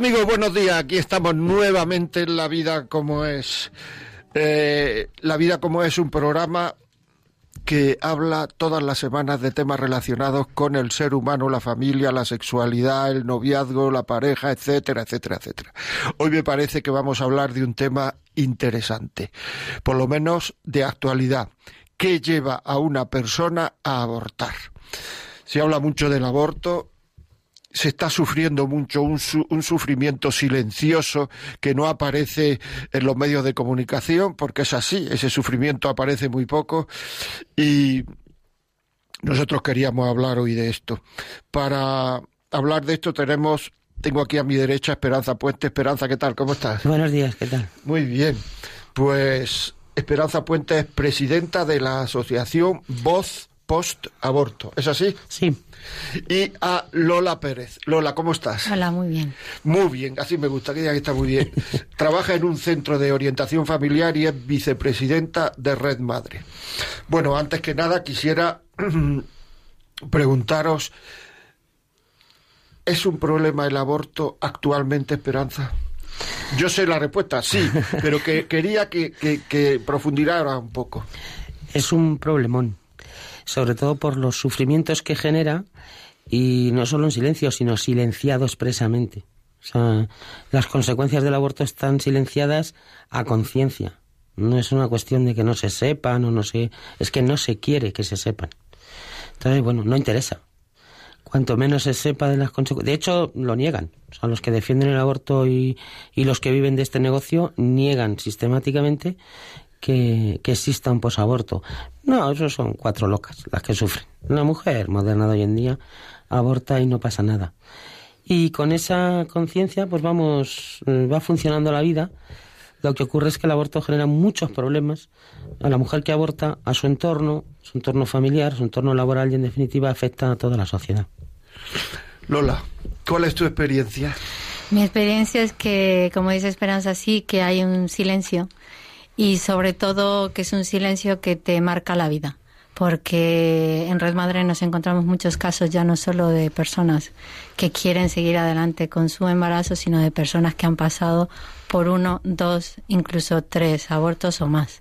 Amigos, buenos días. Aquí estamos nuevamente en La Vida como es. Eh, la Vida como es un programa que habla todas las semanas de temas relacionados con el ser humano, la familia, la sexualidad, el noviazgo, la pareja, etcétera, etcétera, etcétera. Hoy me parece que vamos a hablar de un tema interesante, por lo menos de actualidad. ¿Qué lleva a una persona a abortar? Se habla mucho del aborto, se está sufriendo mucho un, un, sufrimiento silencioso que no aparece en los medios de comunicación, porque es así, ese sufrimiento aparece muy poco y nosotros queríamos hablar hoy de esto. Para hablar de esto tenemos, tengo aquí a mi derecha Esperanza Puente. Esperanza, ¿qué tal? ¿Cómo estás? Buenos días, ¿qué tal? Muy bien. Pues Esperanza Puente es presidenta de la asociación Voz Post Aborto. ¿Es así? Sí y a Lola Pérez. Lola, ¿cómo estás? Hola, muy bien. Muy bien, así me gusta, que que está muy bien. Trabaja en un centro de orientación familiar y es vicepresidenta de Red Madre. Bueno, antes que nada quisiera preguntaros, ¿es un problema el aborto actualmente, Esperanza? Yo sé la respuesta, sí, pero que quería que, que, que profundizara un poco. Es un problemón sobre todo por los sufrimientos que genera y no solo en silencio, sino silenciado expresamente. O sea, las consecuencias del aborto están silenciadas a conciencia. No es una cuestión de que no se sepan o no se... Es que no se quiere que se sepan. Entonces, bueno, no interesa. Cuanto menos se sepa de las consecuencias... De hecho, lo niegan. O sea, los que defienden el aborto y, y los que viven de este negocio niegan sistemáticamente que, exista un posaborto. No, eso son cuatro locas las que sufren. Una mujer moderna de hoy en día aborta y no pasa nada. Y con esa conciencia, pues vamos, eh, va funcionando la vida. Lo que ocurre es que el aborto genera muchos problemas a la mujer que aborta, a su entorno, su entorno familiar, su entorno laboral y en definitiva afecta a toda la sociedad. Lola, ¿cuál es tu experiencia? Mi experiencia es que, como dice Esperanza, sí que hay un silencio y sobre todo que es un silencio que te marca la vida porque en Red Madre nos encontramos muchos casos ya no solo de personas que quieren seguir adelante con su embarazo, sino de personas que han pasado por uno, dos, incluso tres abortos o más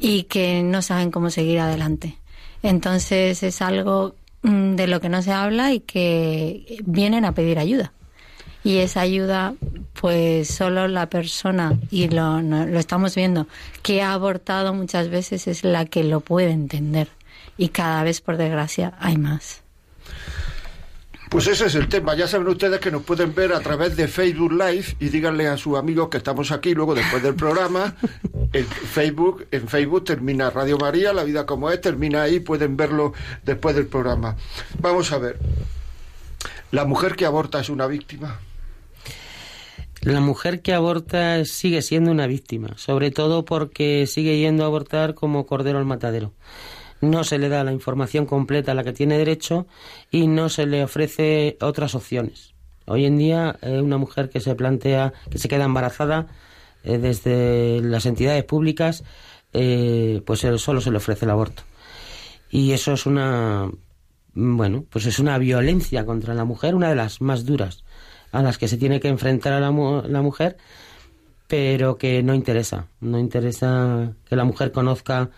y que no saben cómo seguir adelante. Entonces es algo mm, de lo que no se habla y que vienen a pedir ayuda y esa ayuda pues solo la persona y lo, lo estamos viendo que ha abortado muchas veces es la que lo puede entender y cada vez por desgracia hay más. Pues ese es el tema. Ya saben ustedes que nos pueden ver a través de Facebook Live y díganle a sus amigos que estamos aquí luego después del programa. En Facebook, en Facebook termina Radio María, La Vida como es, termina ahí, pueden verlo después del programa. Vamos a ver. ¿La mujer que aborta es una víctima? La mujer que aborta sigue siendo una víctima, sobre todo porque sigue yendo a abortar como cordero al matadero. No se le da la información completa a la que tiene derecho y no se le ofrece otras opciones. Hoy en día, eh, una mujer que se plantea, que se queda embarazada eh, desde las entidades públicas, eh, pues solo se le ofrece el aborto. Y eso es una, bueno, pues es una violencia contra la mujer, una de las más duras a las que se tiene que enfrentar a la, la mujer, pero que no interesa. No interesa que la mujer conozca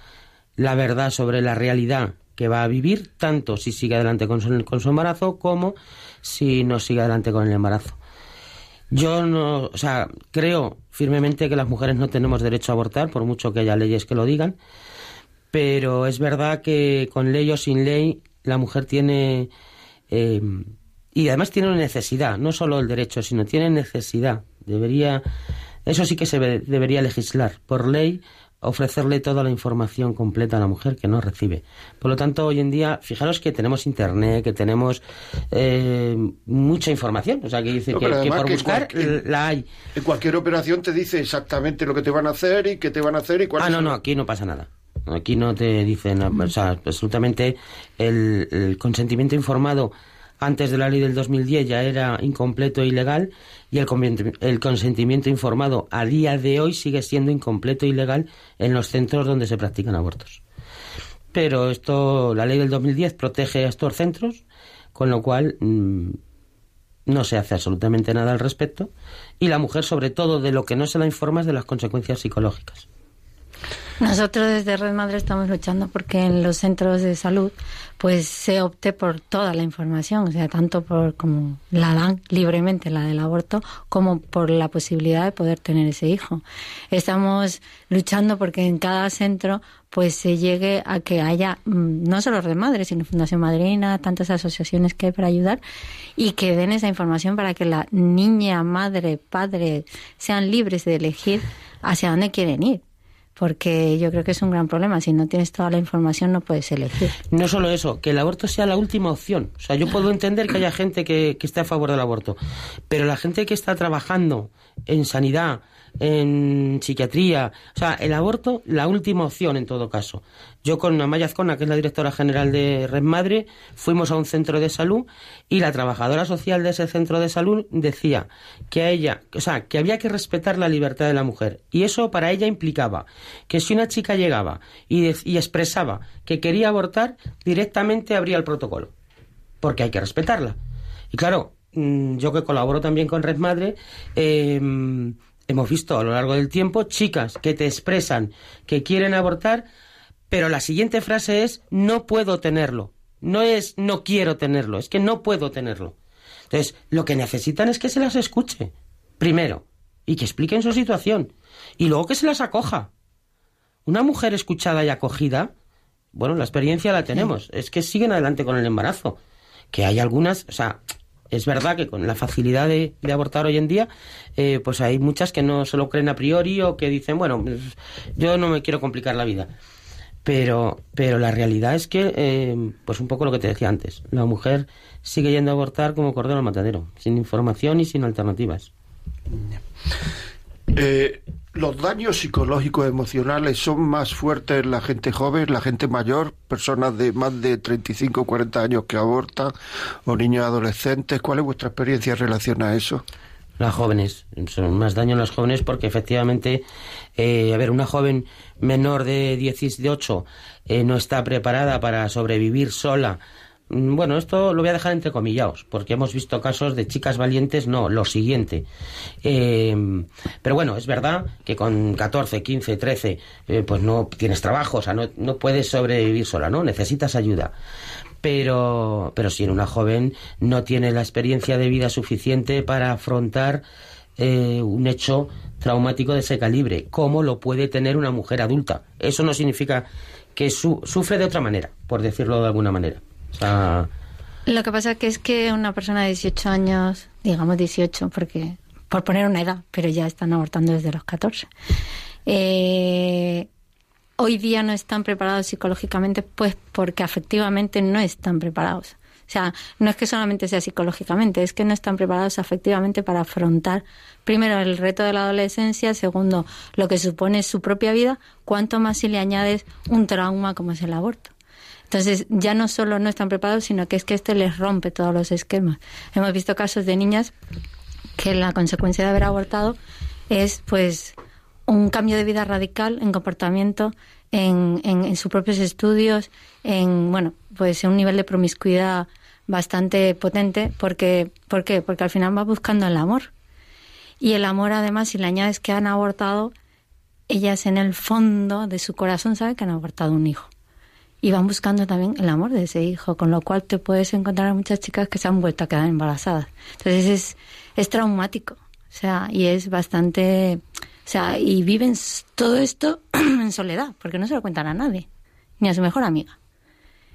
la verdad sobre la realidad que va a vivir, tanto si sigue adelante con su, con su embarazo como si no sigue adelante con el embarazo. Yo no, o sea, creo firmemente que las mujeres no tenemos derecho a abortar, por mucho que haya leyes que lo digan, pero es verdad que con ley o sin ley la mujer tiene eh, y además tiene una necesidad, no solo el derecho, sino tiene necesidad. Debería, eso sí que se debería legislar por ley ofrecerle toda la información completa a la mujer que no recibe. Por lo tanto, hoy en día, fijaros que tenemos internet, que tenemos eh, mucha información, o sea, que dice que, por buscar la hay. En cualquier operación te dice exactamente lo que te van a hacer y qué te van a hacer y cuál Ah, no, no, aquí no pasa nada. Aquí no te dicen, o sea, absolutamente el consentimiento informado antes de la ley del 2010 ya era incompleto e ilegal y el, consentimiento informado a día de hoy sigue siendo incompleto e ilegal en los centros donde se practican abortos. Pero esto, la ley del 2010 protege a estos centros, con lo cual mm, no se hace absolutamente nada al respecto y la mujer, sobre todo, de lo que no se la informa es de las consecuencias psicológicas. Nosotros desde Red Madre estamos luchando porque en los centros de salud pues se opte por toda la información, o sea, tanto por como la dan libremente la del aborto como por la posibilidad de poder tener ese hijo. Estamos luchando porque en cada centro pues se llegue a que haya mm, no solo Red Madre, sino Fundación Madrina, tantas asociaciones que hay para ayudar y que den esa información para que la niña, madre, padre sean libres de elegir hacia dónde quieren ir porque yo creo que es un gran problema. Si no tienes toda la información, no puedes elegir. No solo eso, que el aborto sea la última opción. O sea, yo puedo entender que haya gente que, que esté a favor del aborto, pero la gente que está trabajando en sanidad, en psiquiatría. O sea, el aborto, la última opción en todo caso. Yo con Amaya Azcona, que es la directora general de Red Madre, fuimos a un centro de salud y la trabajadora social de ese centro de salud decía que a ella, o sea, que había que respetar la libertad de la mujer. Y eso para ella implicaba que si una chica llegaba y, y expresaba que quería abortar, directamente abría el protocolo. Porque hay que respetarla. Y claro, mm, yo que colaboro también con Red Madre, eh, hemos visto a lo largo del tiempo chicas que te expresan que quieren abortar, pero la siguiente frase es no puedo tenerlo. No es no quiero tenerlo, es que no puedo tenerlo. Entonces, lo que necesitan es que se las escuche, primero, y que expliquen su situación, y luego que se las acoja. Una mujer escuchada y acogida, bueno, la experiencia la tenemos, es que siguen adelante con el embarazo. Que hay algunas, o sea, es verdad que con la facilidad de, abortar hoy en día, eh, pues hay muchas que no se lo creen a priori o que dicen, bueno, pues, yo no me quiero complicar la vida. Pero, pero la realidad es que, eh, pues un poco lo que te decía antes, la mujer sigue yendo a abortar como cordero al matadero, sin información y sin alternativas. Eh, los daños psicológicos emocionales son más fuertes en la gente joven, la gente mayor, personas de más de 35 o 40 años que abortan o niños adolescentes. ¿Cuál es vuestra experiencia en relación a eso? Las jóvenes, son más daño en las jóvenes porque efectivamente, eh, a ver, una joven menor de 18 eh, no está preparada para sobrevivir sola bueno, esto lo voy a dejar entre comillados, porque hemos visto casos de chicas valientes, no, lo siguiente. Eh, pero bueno, es verdad que con 14, 15, 13, pues no tienes trabajo, o sea, no, puedes sobrevivir sola, ¿no? Necesitas ayuda. Pero, pero si en una joven no tiene la experiencia de vida suficiente para afrontar eh, un hecho traumático de ese calibre, ¿cómo lo puede tener una mujer adulta? Eso no significa que sufre de otra manera, por decirlo de alguna manera. Lo que pasa que es que una persona de 18 años, digamos 18, porque por poner una edad, pero ya están abortando desde los 14. Eh, hoy día no están preparados psicológicamente, pues porque afectivamente no están preparados. O sea, no es que solamente sea psicológicamente, es que no están preparados afectivamente para afrontar, primero, el reto de la adolescencia, segundo, lo que supone su propia vida, cuanto más si le añades un trauma como es el aborto. Entonces, ya no solo no están preparados, sino que es que este les rompe todos los esquemas. Hemos visto casos de niñas que la consecuencia de haber abortado es, pues, un cambio de vida radical en comportamiento, en, en, sus propios estudios, en, bueno, pues en un nivel de promiscuidad bastante potente, porque, ¿por qué? Porque al final va buscando el amor. Y el amor, además, si le añades que han abortado, ellas en el fondo de su corazón saben que han abortado un hijo y van buscando también el amor de ese hijo, con lo cual te puedes encontrar a muchas chicas que se han vuelto a quedar embarazadas. Entonces es, es traumático, o sea, y es bastante, o sea, y viven todo esto en soledad, porque no se lo cuentan a nadie. ni a su mejor amiga.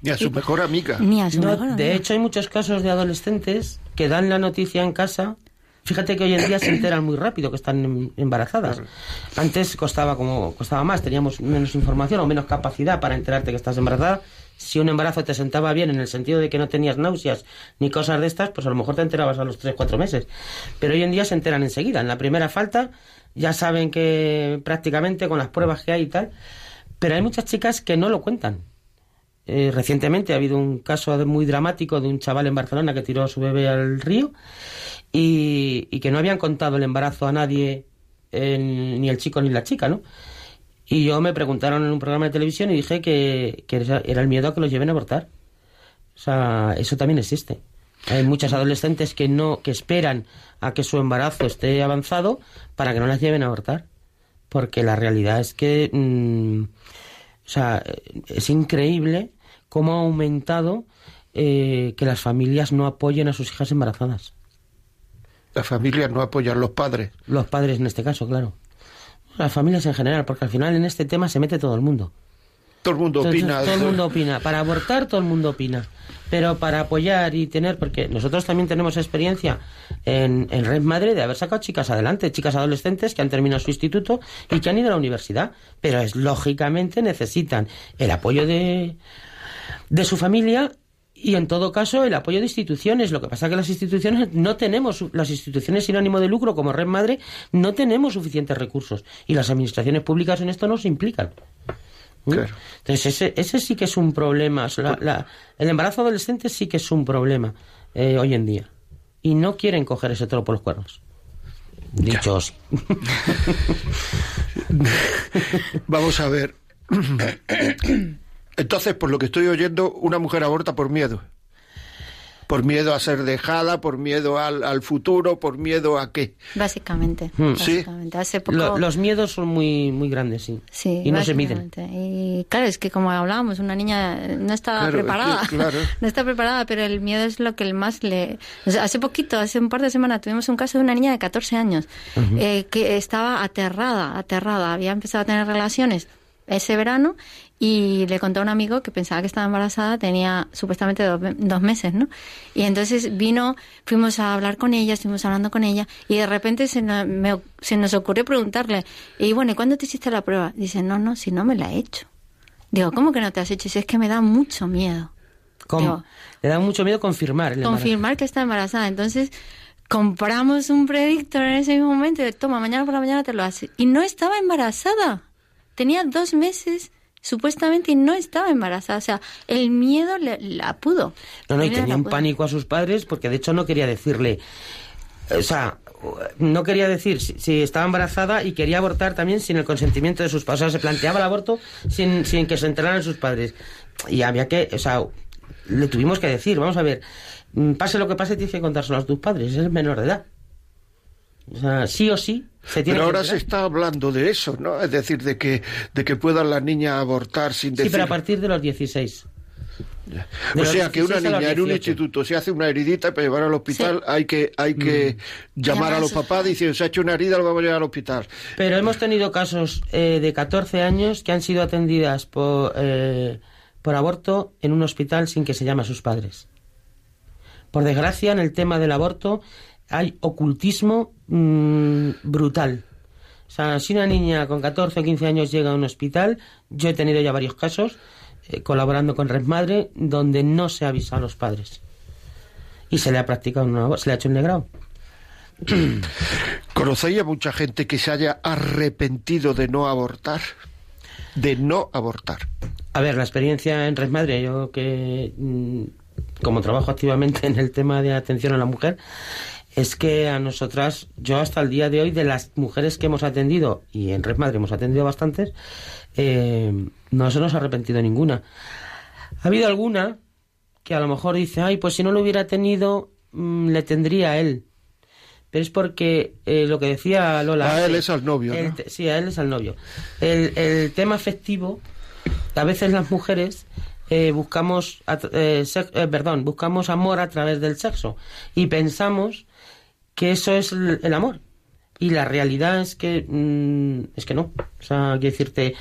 Ni a su mejor amiga. Ni a su No, mejor amiga. de hecho, hay muchos casos de adolescentes que dan la noticia en casa. Fíjate que hoy en día se enteran muy rápido que están em- embarazadas. Antes costaba como costaba más, teníamos menos información o menos capacidad para enterarte que estás embarazada. Si un embarazo te sentaba bien en el sentido de que no tenías náuseas ni cosas de estas, pues a lo mejor te enterabas a los 3, 4 meses. Pero hoy en día se enteran enseguida. En la primera falta ya saben que prácticamente con las pruebas que hay y tal. Pero hay muchas chicas que no lo cuentan. Eh, recientemente ha habido un caso muy dramático de un chaval en Barcelona que tiró a su bebé al río y, que no habían contado el embarazo a nadie, eh, ni el chico ni la chica, ¿no? Y yo me preguntaron en un programa de televisión y dije que, que era el miedo a que los lleven a abortar. O sea, eso también existe. Hay muchas adolescentes que no que esperan a que su embarazo esté avanzado para que no las lleven a abortar, porque la realidad es que mm, o sea, es increíble cómo ha aumentado eh, que las familias no apoyen a sus hijas embarazadas. Las familias no apoyan los padres. Los padres en este caso, claro. Las familias en general, porque al final en este tema se mete todo el mundo. Todo el mundo Entonces, opina. todo el mundo opina. Para abortar, todo el mundo opina. Pero para apoyar y tener, porque nosotros también tenemos experiencia en, en Red Madre de haber sacado chicas adelante, chicas adolescentes que han terminado su instituto y que han ido a la universidad. Pero es lógicamente necesitan el apoyo de, de su familia y en todo caso el apoyo de instituciones. Lo que pasa es que las instituciones no tenemos, las instituciones sin ánimo de lucro como Red Madre no tenemos suficientes recursos y las administraciones públicas en esto no se implican. ¿Mm? Claro. Entonces ese, ese sí que es un problema. La- la- el embarazo adolescente sí que es un problema eh, hoy en día. Y no quieren coger ese toro por los cuernos. Dicho así. Vamos a ver. Entonces, por lo que estoy oyendo, una mujer aborta por miedo. Por miedo a ser dejada, por miedo al, al futuro, por miedo a qué. Básicamente. Hmm. Sí. básicamente. Hace poco... Lo- los miedos son muy, muy grandes, sí. Sí, y no se miden. Y claro, es que como hablábamos, una niña no está Claro, es que, preparada. claro. No está preparada, pero el miedo es lo que el más le... o sea, hace poquito, hace un par de semanas, tuvimos un caso de una niña de 14 años eh, que estaba aterrada, aterrada. Había empezado a tener relaciones ese verano y le contó a un amigo que pensaba que estaba embarazada, tenía supuestamente dos, dos meses, ¿no? Y entonces vino, fuimos a hablar con ella, estuvimos hablando con ella y de repente se nos, me- se nos ocurrió preguntarle, y bueno, ¿y cuándo te hiciste la prueba? Dice, no, no, si no me la he hecho. Digo, ¿cómo que no te has hecho? Dice, es que me da mucho miedo. Digo, le da mucho miedo confirmar el confirmar que está embarazada. Entonces, compramos un predictor en ese mismo momento. y, Toma, mañana por la mañana te lo hace. Y no estaba embarazada. Tenía dos meses supuestamente no estaba embarazada. O sea, el miedo le- la pudo. No, no, y tenía un pudo. pánico a sus padres porque de hecho no quería decirle. O sea, no quería decir si, si estaba embarazada y quería abortar también sin el consentimiento de sus padres. O sea, se planteaba el aborto sin, sin que se enteraran sus padres. Y había que, o sea, le tuvimos que decir, vamos a ver, mm, pase lo que pase, tienes que contárselo a tus padres, es el menor de edad. O sea, sí o sí se tiene Pero que ahora se está hablando de eso, ¿no? Es decir, de que, de que puedan las niñas abortar sin Sí, decir. pero a partir de los 16. de O los sea, que una 16 a los niña en un 18. instituto se hace una heridita para llevar al hospital, hay que, hay que Mm. llamar a los papás diciendo, se ha hecho una herida, lo vamos a llevar al hospital. Pero hemos tenido casos eh, de 14 años que han sido atendidas por, eh, por aborto en un hospital sin que se llame a sus padres. Por desgracia, en el tema del aborto hay ocultismo mm, brutal. O sea, si una niña con 14 o 15 años llega a un hospital, yo he tenido ya varios casos eh, colaborando con Red Madre donde no se avisa a los padres. Y se le ha practicado un aborto, se le ha hecho un negrado. ¿Conocéis a mucha gente que se haya arrepentido de no abortar? De no abortar. A ver, la experiencia en Red Madre, yo que mm, como trabajo activamente en el tema de atención a la mujer, es que a nosotras, yo hasta el día de hoy, de las mujeres que hemos atendido, y en Red Madre hemos atendido bastantes, eh, no se nos ha arrepentido ninguna. Ha habido alguna que a lo mejor dice, ay, pues si no lo hubiera tenido, mm, le tendría a él. Pero es porque eh, lo que decía Lola. A él es al novio, el ¿no? sí, a él es al novio. El, el tema afectivo, a veces las mujeres eh, buscamos, eh, eh, perdón, buscamos amor a través del sexo y pensamos que eso es el, el amor. Y la realidad es que mm, es que no. O sea, quiero decirte,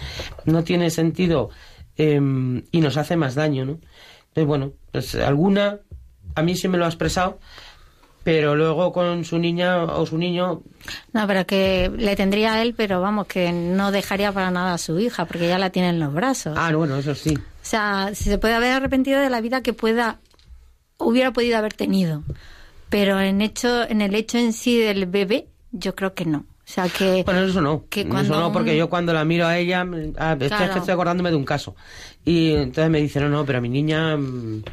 no tiene sentido em, y nos hace más daño, ¿no? Entonces, bueno, pues alguna, a mí sí me lo ha expresado, pero luego con su niña o su niño... No, pero que le tendría a él, pero vamos, que no dejaría para nada a su hija, porque ya la tiene en los brazos. Ah, bueno, eso sí. O sea, se puede haber arrepentido de la vida que pueda, hubiera podido haber tenido, pero en, hecho, en el hecho en sí del bebé, yo creo que no. O sea que. Bueno, eso no. Que cuando eso no, porque yo cuando la miro a ella. Ah, estoy, estoy acordándome de un caso. Y entonces me dice, no, no, pero a mi niña. Mm,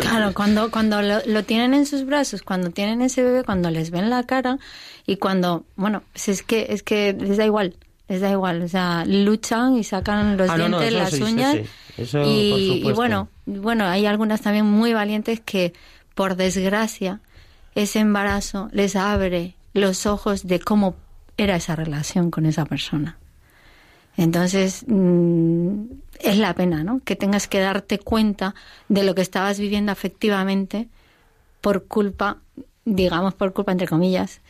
claro, cuando, cuando lo, tienen en sus brazos, cuando tienen ese bebé, cuando les ven la cara y cuando. Bueno, pues es que, es que les da igual. Les da igual. O sea, luchan y sacan los ah, dientes, las uñas. Eso, y, y bueno, bueno, hay algunas también muy valientes que, por desgracia, ese embarazo les abre los ojos de cómo era esa relación con esa persona. Entonces, mm, es la pena, ¿no? Que tengas que darte cuenta de lo que estabas viviendo afectivamente por culpa, digamos por culpa entre comillas,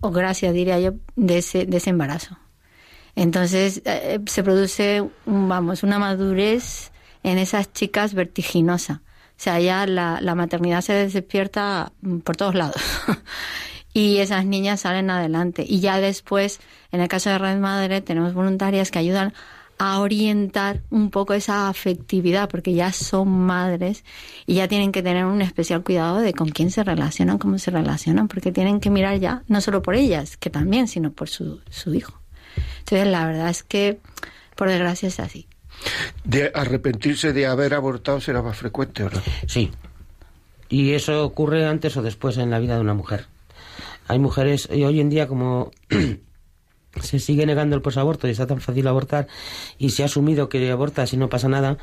o gracias diría yo, de ese, de embarazo. Entonces, eh, se produce, vamos, una madurez en esas chicas vertiginosa. Sea, ya la, la maternidad se despierta por todos lados. y esas niñas salen adelante. Y ya después, en el caso de Red Madre, tenemos voluntarias que ayudan a orientar un poco esa afectividad, porque ya son madres y ya tienen que tener un especial cuidado de con quién se relacionan, cómo se relacionan, porque tienen que mirar ya, no solo por ellas, que también, sino por su, su hijo. Entonces, la verdad es que, por desgracia, es así. De arrepentirse de haber abortado será más frecuente, ¿verdad? Sí. Y eso ocurre antes o después en la vida de una mujer. Hay mujeres, y hoy en día como se sigue negando el posaborto y está tan fácil abortar y se ha asumido que abortas y no pasa nada,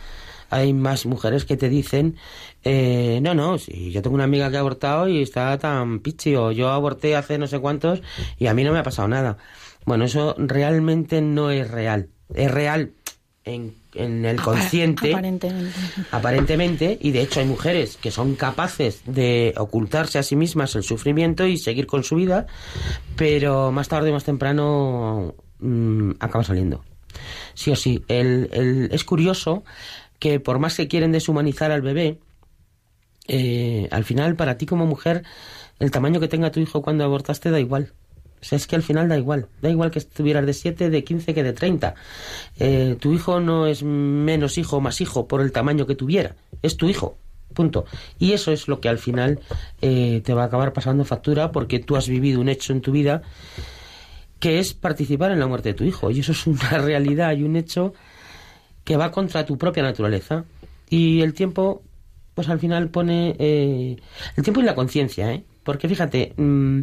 hay más mujeres que te dicen, eh, no, no, si yo tengo una amiga que ha abortado y está tan pichi, o yo aborté hace no sé cuántos y a mí no me ha pasado nada. Bueno, eso realmente no es real. Es real en en el consciente. Aparentemente. Y de hecho hay mujeres que son capaces de ocultarse a sí mismas el sufrimiento y seguir con su vida, pero más tarde o más temprano mm, acaba saliendo. Sí o sí. El, es curioso que por más que quieren deshumanizar al bebé, eh, al final para ti como mujer, el tamaño que tenga tu hijo cuando abortaste da igual. O sea, es que al final da igual. Da igual que estuvieras de 7, de 15 que de 30. Eh, tu hijo no es menos hijo o más hijo por el tamaño que tuviera. Es tu hijo. Punto. Y eso es lo que al final eh, te va a acabar pasando factura porque tú has vivido un hecho en tu vida que es participar en la muerte de tu hijo. Y eso es una realidad y un hecho que va contra tu propia naturaleza. Y el tiempo, pues al final pone... Eh, el tiempo y la conciencia, ¿eh? Porque fíjate... Mm,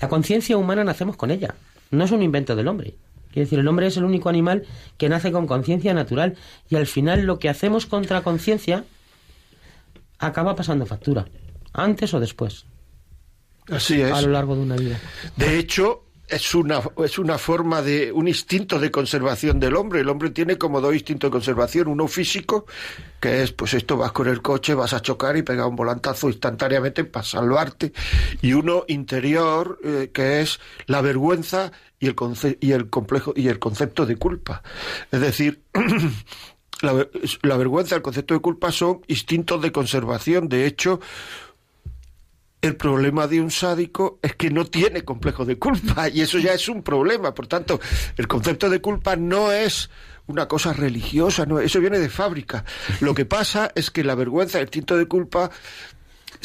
la conciencia humana nacemos con ella, no es un invento del hombre. Quiere decir, el hombre es el único animal que nace con conciencia natural y al final lo que hacemos contra conciencia acaba pasando factura, antes o después. Así es. A lo largo de una vida. De hecho, es una, es una forma de un instinto de conservación del hombre. El hombre tiene como dos instintos de conservación, uno físico, que es pues esto vas con el coche, vas a chocar y pegar un volantazo instantáneamente para salvarte, y uno interior, eh, que es la vergüenza y el, y el complejo y el concepto de culpa. Es decir, la, la vergüenza, el concepto de culpa son instintos de conservación. De hecho, el problema de un sádico es que no tiene complejo de culpa y eso ya es un problema. Por tanto, el concepto de culpa no es una cosa religiosa, eso viene de fábrica. Lo que pasa es que la vergüenza, el instinto de culpa,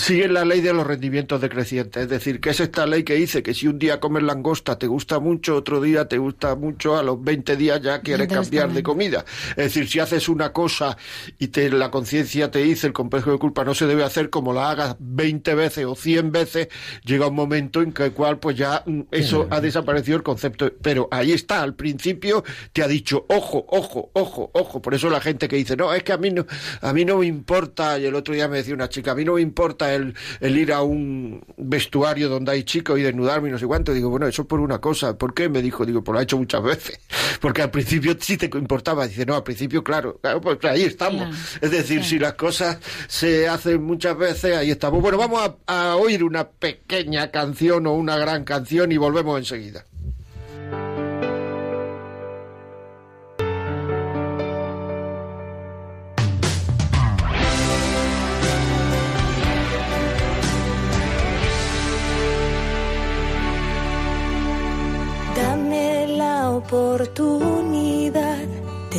siguen la ley de los rendimientos decrecientes. Es decir, que es esta ley que dice que si un día comes langosta te gusta mucho, otro día te gusta mucho, a los 20 días ya quieres cambiar de comida. Es decir, si haces una cosa y te, la conciencia te dice el complejo de culpa no se debe hacer como la hagas 20 veces o 100 veces, llega un momento en que el cual pues ya mm, eso ha desaparecido el concepto. Pero ahí está, al principio te ha dicho, ojo, ojo, ojo, ojo. Por eso la gente que dice, no, es que a mí no, a mí no me importa, y el otro día me decía una chica, a mí no me importa el, ir a un vestuario donde hay chicos y desnudarme y no sé cuánto. Digo, bueno, eso por una cosa. ¿Por qué? Me dijo, digo, pues lo ha hecho muchas veces. Porque al principio sí te importaba. Dice, no, al principio, claro, claro pues ahí estamos. es decir, si las cosas se hacen muchas veces, ahí estamos. Bueno, vamos a oír una pequeña canción o una gran canción y volvemos enseguida.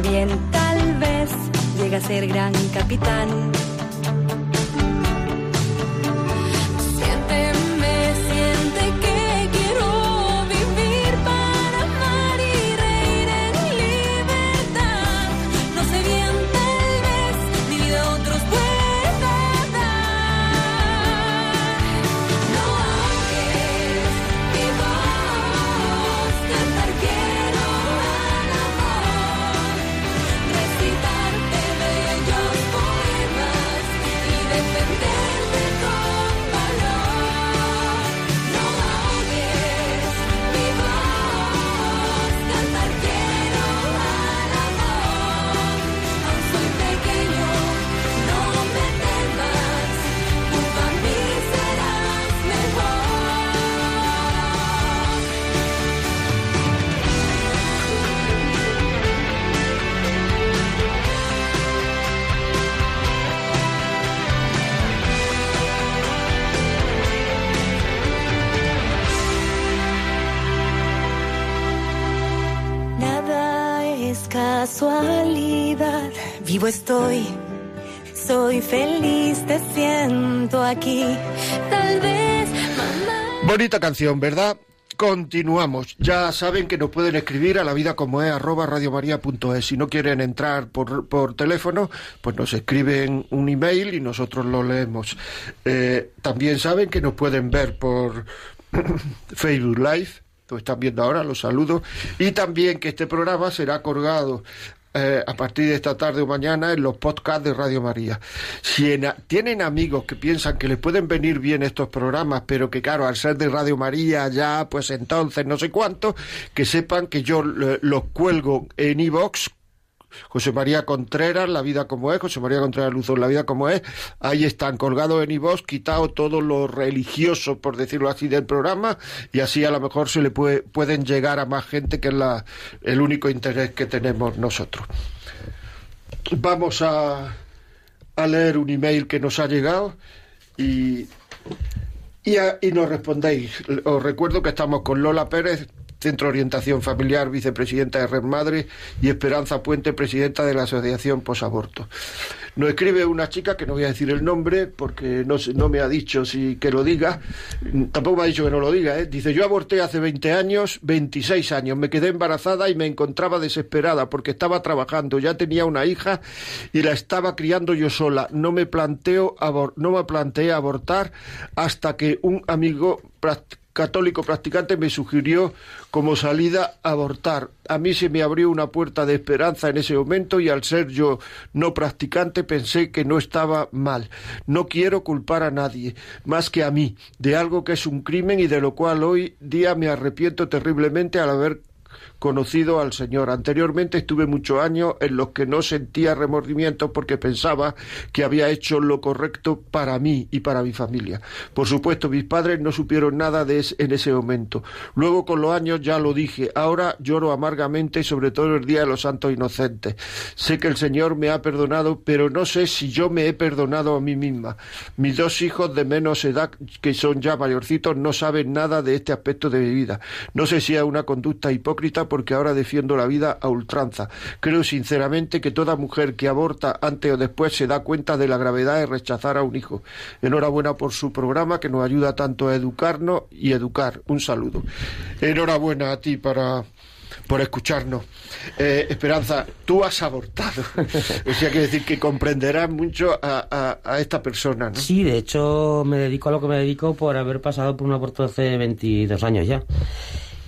Bien, tal vez llega a ser gran capitán. Estoy, soy feliz, te siento aquí. Tal vez, Bonita canción, ¿verdad? Continuamos. Ya saben que nos pueden escribir a la vida como es radiomaria.es. Si no quieren entrar por, por, teléfono, pues nos escriben un email y nosotros lo leemos. Eh, también saben que nos pueden ver por Facebook Live. Lo están viendo ahora, los saludo. Y también que este programa será colgado eh, a partir de esta tarde o mañana en los podcasts de Radio María. Si tienen amigos que piensan que les pueden venir bien estos programas, pero que claro, al ser de Radio María ya, pues entonces no sé cuánto, que sepan que yo los cuelgo en iVox José María Contreras, La vida como es, José María Contreras Luzón, La vida como es, ahí están colgados en iVox, quitado todo lo religioso, por decirlo así, del programa, y así a lo mejor se le puede, pueden llegar a más gente, que es el único interés que tenemos nosotros. Vamos a, a leer un email que nos ha llegado y, y nos respondéis. Os recuerdo que estamos con Lola Pérez, Centro Orientación Familiar, vicepresidenta de Red Madre, y Esperanza Puente, presidenta de la Asociación Posaborto. Nos escribe una chica, que no voy a decir el nombre, porque no, no me ha dicho si que lo diga, tampoco me ha dicho que no lo diga, ¿eh? dice, yo aborté hace 20 años, 26 años, me quedé embarazada y me encontraba desesperada porque estaba trabajando, ya tenía una hija y la estaba criando yo sola. No me planteo no me planteé abortar hasta que un amigo católico practicante me sugirió como salida abortar. A mí se me abrió una puerta de esperanza en ese momento y al ser yo no practicante pensé que no estaba mal. No quiero culpar a nadie, más que a mí, de algo que es un crimen y de lo cual hoy día me arrepiento terriblemente al haber conocido al Señor. Anteriormente estuve muchos años en los que no sentía remordimiento porque pensaba que había hecho lo correcto para mí y para mi familia. Por supuesto, mis padres no supieron nada de es, en ese momento. Luego, con los años, ya lo dije. Ahora lloro amargamente, sobre todo el Día de los Santos Inocentes. Sé que el Señor me ha perdonado, pero no sé si yo me he perdonado a mí misma. Mis dos hijos de menos edad, que son ya mayorcitos, no saben nada de este aspecto de mi vida. No sé si es una conducta hipócrita porque ahora defiendo la vida a ultranza. Creo sinceramente que toda mujer que aborta antes o después se da cuenta de la gravedad de rechazar a un hijo. Enhorabuena por su programa que nos ayuda tanto a educarnos y educar. Un saludo. Enhorabuena a ti para por escucharnos. Eh, Esperanza, tú has abortado. o sea, que decir que comprenderás mucho a, a, esta persona, ¿no? Sí, de hecho, me dedico a lo que me dedico por haber pasado por un aborto hace 22 años ya.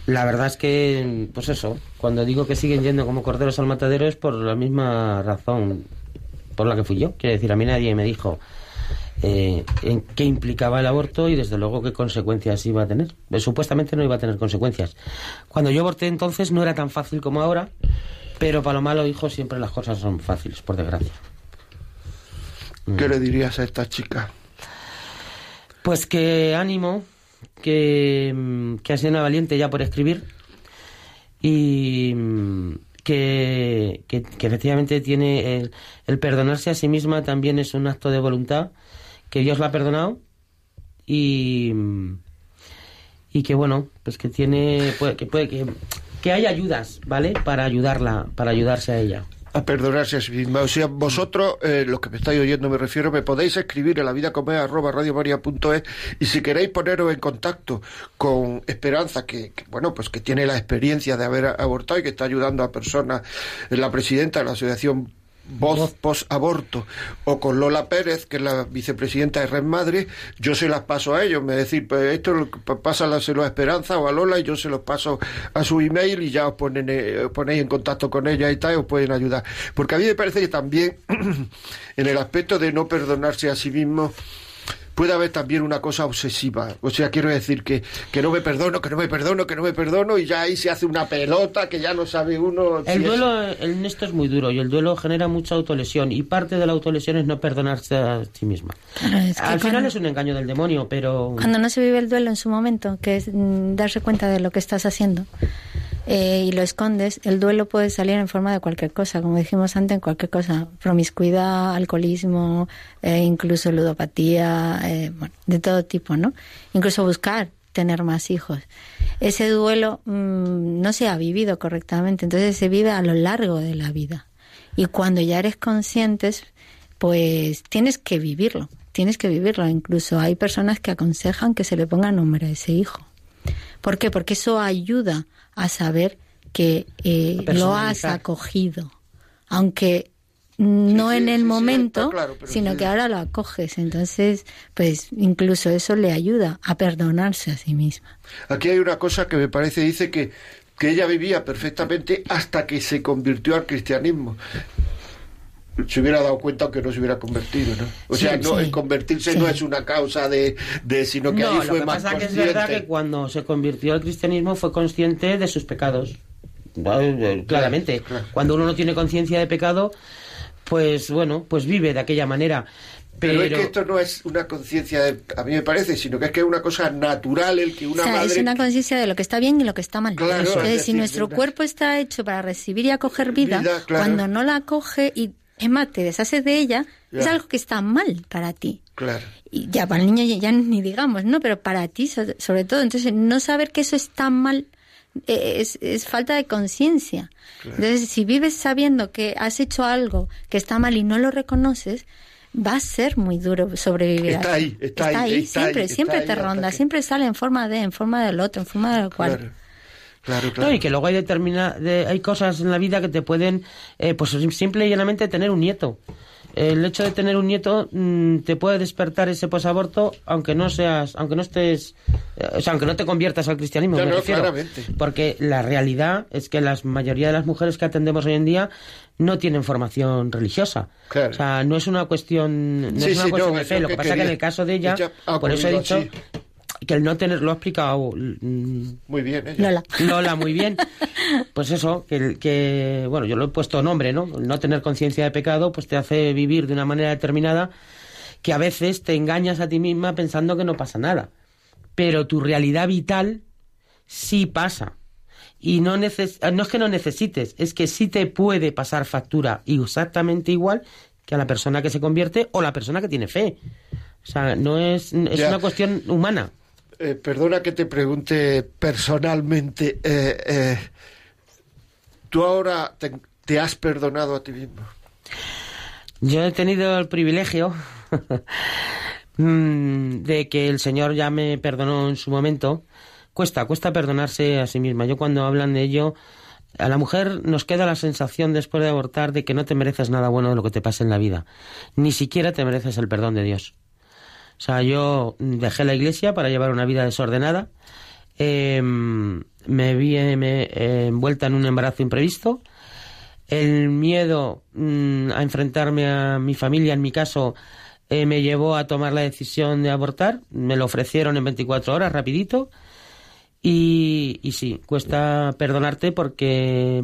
La verdad es que, pues eso, cuando digo que siguen yendo como corderos al matadero es por la misma razón por la que fui yo. Quiere decir, a mí nadie me dijo eh, en qué implicaba el aborto y desde luego qué consecuencias iba a tener. Eh, supuestamente no iba a tener consecuencias. Cuando yo aborté entonces no era tan fácil como ahora, pero para lo malo, hijo, siempre las cosas son fáciles, por desgracia. ¿Qué le dirías a esta chica? Pues que ánimo, que, ha sido una valiente ya por escribir y que, que, efectivamente tiene el, perdonarse a sí misma también es un acto de voluntad, que Dios la ha perdonado y, y que bueno, pues que tiene, que puede, que, que hay ayudas, ¿vale? Para ayudarla, para ayudarse a ella a perdonarse a sí misma. O sea, vosotros, eh, los que me estáis oyendo me refiero, me podéis escribir en la vida arroba y si queréis poneros en contacto con Esperanza, que, bueno, pues que tiene la experiencia de haber abortado y que está ayudando a personas, la presidenta de la Asociación Voz Post-Aborto o con Lola Pérez, que es la vicepresidenta de Red Madre, yo se las paso a ellos. Me decir, pues esto pásaselo a Esperanza o a Lola y yo se los paso a su email y ya os, ponen, eh, ponéis en contacto con ella y tal, y os pueden ayudar. Porque a mí me parece que también, en el aspecto de no perdonarse a sí mismo, puede haber también una cosa obsesiva. O sea, quiero decir que, que no me perdono, que no me perdono, que no me perdono, y ya ahí se hace una pelota que ya no sabe uno. El duelo, el esto es muy duro, y el duelo genera mucha autolesión, y parte de la autolesión es no perdonarse a sí misma. Al final es un engaño del demonio, pero. Cuando no se vive el duelo en su momento, que es mm, darse cuenta de lo que estás haciendo. Eh, y lo escondes, el duelo puede salir en forma de cualquier cosa, como dijimos antes, en cualquier cosa, promiscuidad, alcoholismo, eh, incluso ludopatía, eh, de todo tipo, ¿no? Incluso buscar tener más hijos. Ese duelo mm, no se ha vivido correctamente, entonces se vive a lo largo de la vida. Y cuando ya eres conscientes, pues tienes que vivirlo, tienes que vivirlo. Incluso hay personas que aconsejan que se le ponga nombre a ese hijo. ¿Por qué? Porque eso ayuda a saber que eh, lo has acogido, aunque no en el momento, sino que ahora lo acoges. Entonces, pues incluso eso le ayuda a perdonarse a sí misma. Aquí hay una cosa que me parece, dice que, que ella vivía perfectamente hasta que se convirtió al cristianismo se hubiera dado cuenta aunque no se hubiera convertido, ¿no? O sea, no, el convertirse no es una causa de, de sino que ahí fue lo que pasa que es verdad que cuando se convirtió al cristianismo fue consciente de sus pecados. Claramente. Cuando uno no tiene conciencia de pecado, pues bueno, pues vive de aquella manera. Pero, es que esto no es una conciencia, a mí me parece, sino que es que es una cosa natural el que una o sea, Es una conciencia de lo que está bien y lo que está mal. si nuestro cuerpo está hecho para recibir y acoger vida, cuando no la acoge y es más, te deshaces de ella, es algo que está mal para ti. Claro. Y ya para el niño ya, ni digamos, ¿no? Pero para ti sobre todo. Entonces, no saber que eso está mal eh, es, es falta de conciencia. Entonces, si vives sabiendo que has hecho algo que está mal y no lo reconoces, va a ser muy duro sobrevivir. Está ahí, está, ahí, siempre, siempre te ronda, siempre sale en forma de, en forma del otro, en forma del cual. Claro, claro. y que luego hay determina, hay cosas en la vida que te pueden, eh, pues simple y llanamente tener un nieto. El hecho de tener un nieto mm, te puede despertar ese posaborto, aunque no seas, aunque no estés, eh, o sea, aunque no te conviertas al cristianismo. me refiero, porque la realidad es que la mayoría de las mujeres que atendemos hoy en día no tienen formación religiosa. O sea, no es una cuestión, no es una cuestión de fe. Lo que, pasa es que en el caso de ella, por eso he dicho que el no tener, lo ha explicado mm, Muy bien, ella. Lola. Lola muy bien. Pues eso, que, que, bueno, yo lo he puesto nombre, ¿no? El no tener conciencia de pecado, pues te hace vivir de una manera determinada que a veces te engañas a ti misma pensando que no pasa nada. Pero tu realidad vital sí pasa. Y no, neces no es que no necesites, es que sí te puede pasar factura y exactamente igual que a la persona que se convierte o la persona que tiene fe. O sea, no es, es una cuestión humana. Eh, perdona que te pregunte personalmente. eh, eh, ¿Tú ahora te, te has perdonado a ti mismo? Yo he tenido el privilegio mm, de que el Señor ya me perdonó en su momento. Cuesta, cuesta perdonarse a sí misma. Yo cuando hablan de ello, a la mujer nos queda la sensación después de abortar de que no te mereces nada bueno de lo que te pase en la vida. Ni siquiera te mereces el perdón de Dios. O sea, yo dejé la iglesia para llevar una vida desordenada. Eh, me vi me, eh, envuelta en un embarazo imprevisto. El miedo mm, a enfrentarme a mi familia, en mi caso, eh, me llevó a tomar la decisión de abortar. Me lo ofrecieron en 24 horas, rapidito. Y, y sí, cuesta perdonarte porque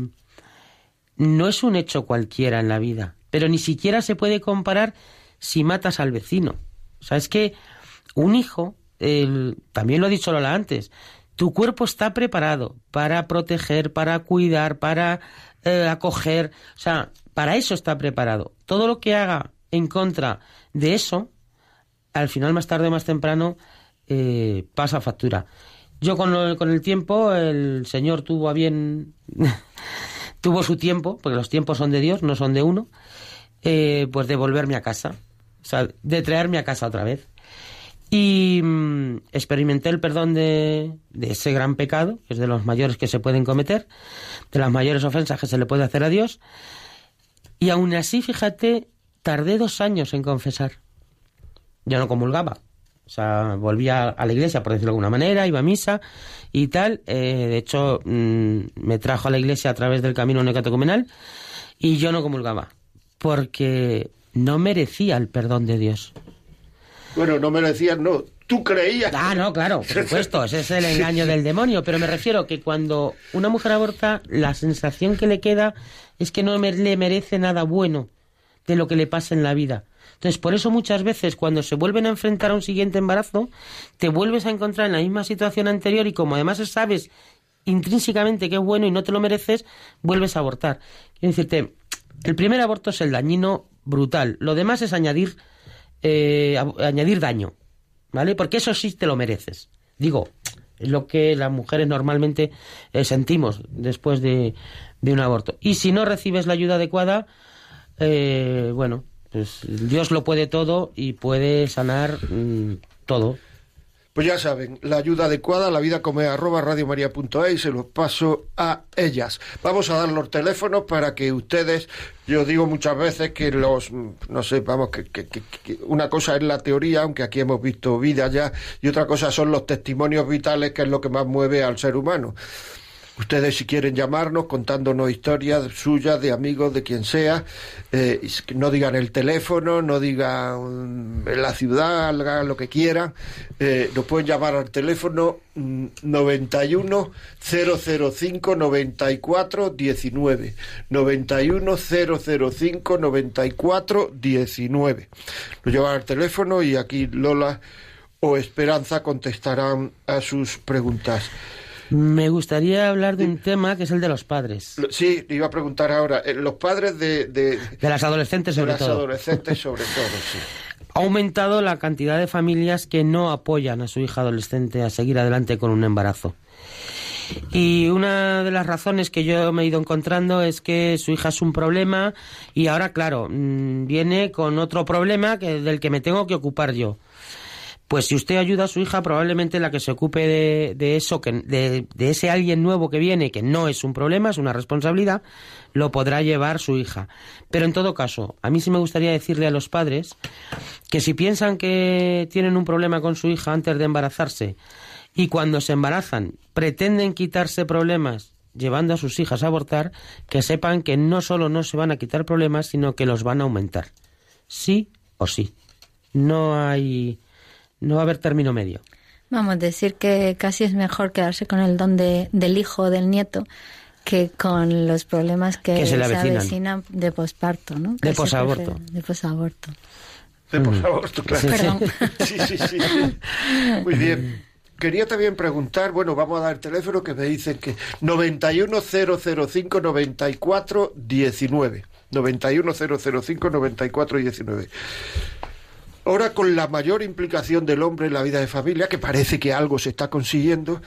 no es un hecho cualquiera en la vida, pero ni siquiera se puede comparar si matas al vecino. O sea, es que un hijo, el- también lo ha dicho Lola antes, tu cuerpo está preparado para proteger, para cuidar, para eh, acoger, o sea, para eso está preparado. Todo lo que haga en contra de eso, al final, más tarde o más temprano, eh, pasa factura. Yo con, lo- con el tiempo, el Señor tuvo a bien, tuvo su tiempo, porque los tiempos son de Dios, no son de uno, eh, pues de volverme a casa, o sea, de traerme a casa otra vez. Y mm, experimenté el perdón de, ese gran pecado, que es de los mayores que se pueden cometer, de las mayores ofensas que se le puede hacer a Dios. Y aún así, fíjate, tardé dos años en confesar. Yo no comulgaba. O sea, volvía a la iglesia, por decirlo de alguna manera, iba a misa y tal. Eh, de hecho, mm, me trajo a la iglesia a través del camino neocatecumenal y yo no comulgaba. Porque no merecía el perdón de Dios. Bueno, no me lo decías, no. Tú creías. Ah, no, claro, por supuesto, ese es el engaño del demonio, pero me refiero que cuando una mujer aborta, la sensación que le queda es que no me- le merece nada bueno de lo que le pasa en la vida. Entonces, por eso muchas veces cuando se vuelven a enfrentar a un siguiente embarazo, te vuelves a encontrar en la misma situación anterior y como además sabes intrínsecamente que es bueno y no te lo mereces, vuelves a abortar. Quiero decirte, el primer aborto es el dañino brutal, lo demás es añadir, eh, añadir daño. ¿vale? Porque eso sí te lo mereces. Digo, lo que las mujeres normalmente eh, sentimos después de, de un aborto. Y si no recibes la ayuda adecuada, eh, bueno, pues Dios lo puede todo y puede sanar mm, todo. Pues ya saben, la ayuda adecuada, la vida come arroba radiomaria.es y se los paso a ellas. Vamos a dar los teléfonos para que ustedes, yo digo muchas veces que los, no sé, vamos, que, que- que- que una cosa es la teoría, aunque aquí hemos visto vida ya, y otra cosa son los testimonios vitales, que es lo que más mueve al ser humano. Ustedes si quieren llamarnos contándonos historias suyas, de amigos, de quien sea, eh, no digan el teléfono, no digan mm, la ciudad, hagan lo que quieran, eh, nos pueden llamar al teléfono mm, 91 005 94 19 91 005 94 19 nos llevan al teléfono y aquí Lola o Esperanza contestarán a sus preguntas. Me gustaría hablar de un tema que es el de los padres, Sí, iba a preguntar ahora. eh, los padres de, de, de las adolescentes de sobre las todo. adolescentes, sobre todo, sí. Ha aumentado la cantidad de familias que no apoyan a su hija adolescente a seguir adelante con un embarazo. Y una de las razones que yo me he ido encontrando es que su hija es un problema y ahora, claro, mm, viene con otro problema que, del que me tengo que ocupar yo. Pues si usted ayuda a su hija, probablemente la que se ocupe de, eso, que, de, de ese alguien nuevo que viene, que no es un problema, es una responsabilidad, lo podrá llevar su hija. Pero en todo caso, a mí sí me gustaría decirle a los padres que si piensan que tienen un problema con su hija antes de embarazarse y cuando se embarazan pretenden quitarse problemas llevando a sus hijas a abortar, que sepan que no solo no se van a quitar problemas, sino que los van a aumentar. Sí o sí. No hay no va a haber término medio. Vamos a decir que casi es mejor quedarse con el don de, del hijo o del nieto que con los problemas que, se le se avecinan. avecinan de posparto, ¿no? De posaborto. De posaborto. De posaborto, claro. Perdón. Sí, sí, sí. Muy bien. Quería también preguntar, bueno, vamos a dar el teléfono que me dicen que 910059419. 910059419. Ahora con la mayor implicación del hombre en la vida de familia, que parece que algo se está consiguiendo,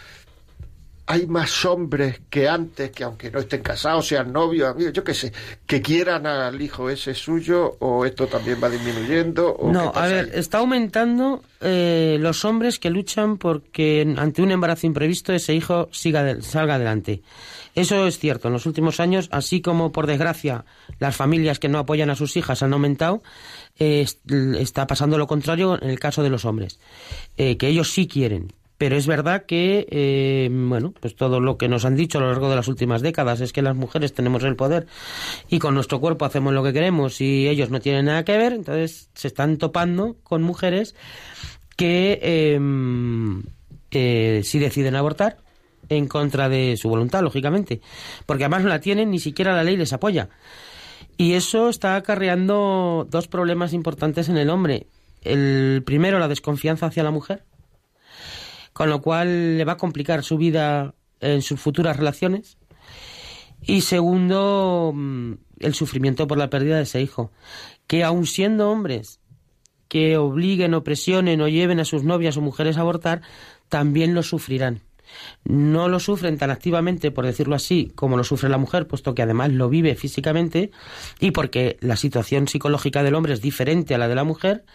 hay más hombres que antes, que aunque no estén casados, sean novios, amigos, yo qué sé, que quieran al hijo ese suyo, o esto también va disminuyendo. O No, a ver, ahí? está aumentando eh, los hombres que luchan porque ante un embarazo imprevisto ese hijo siga de- salga adelante. Eso es cierto. En los últimos años, así como por desgracia las familias que no apoyan a sus hijas han aumentado, eh, est- está pasando lo contrario en el caso de los hombres, eh, que ellos sí quieren. Pero es verdad que, eh, bueno, pues todo lo que nos han dicho a lo largo de las últimas décadas es que las mujeres tenemos el poder y con nuestro cuerpo hacemos lo que queremos y ellos no tienen nada que ver, entonces se están topando con mujeres que eh, eh, sí deciden abortar en contra de su voluntad, lógicamente, porque además no la tienen, ni siquiera la ley les apoya. Y eso está acarreando dos problemas importantes en el hombre. El primero, la desconfianza hacia la mujer, con lo cual le va a complicar su vida en sus futuras relaciones. Y segundo, mm, el sufrimiento por la pérdida de ese hijo, que aun siendo hombres que obliguen o presionen o lleven a sus novias o mujeres a abortar, también lo sufrirán. No lo sufren tan activamente, por decirlo así, como lo sufre la mujer, puesto que además lo vive físicamente y porque la situación psicológica del hombre es diferente a la de la mujer,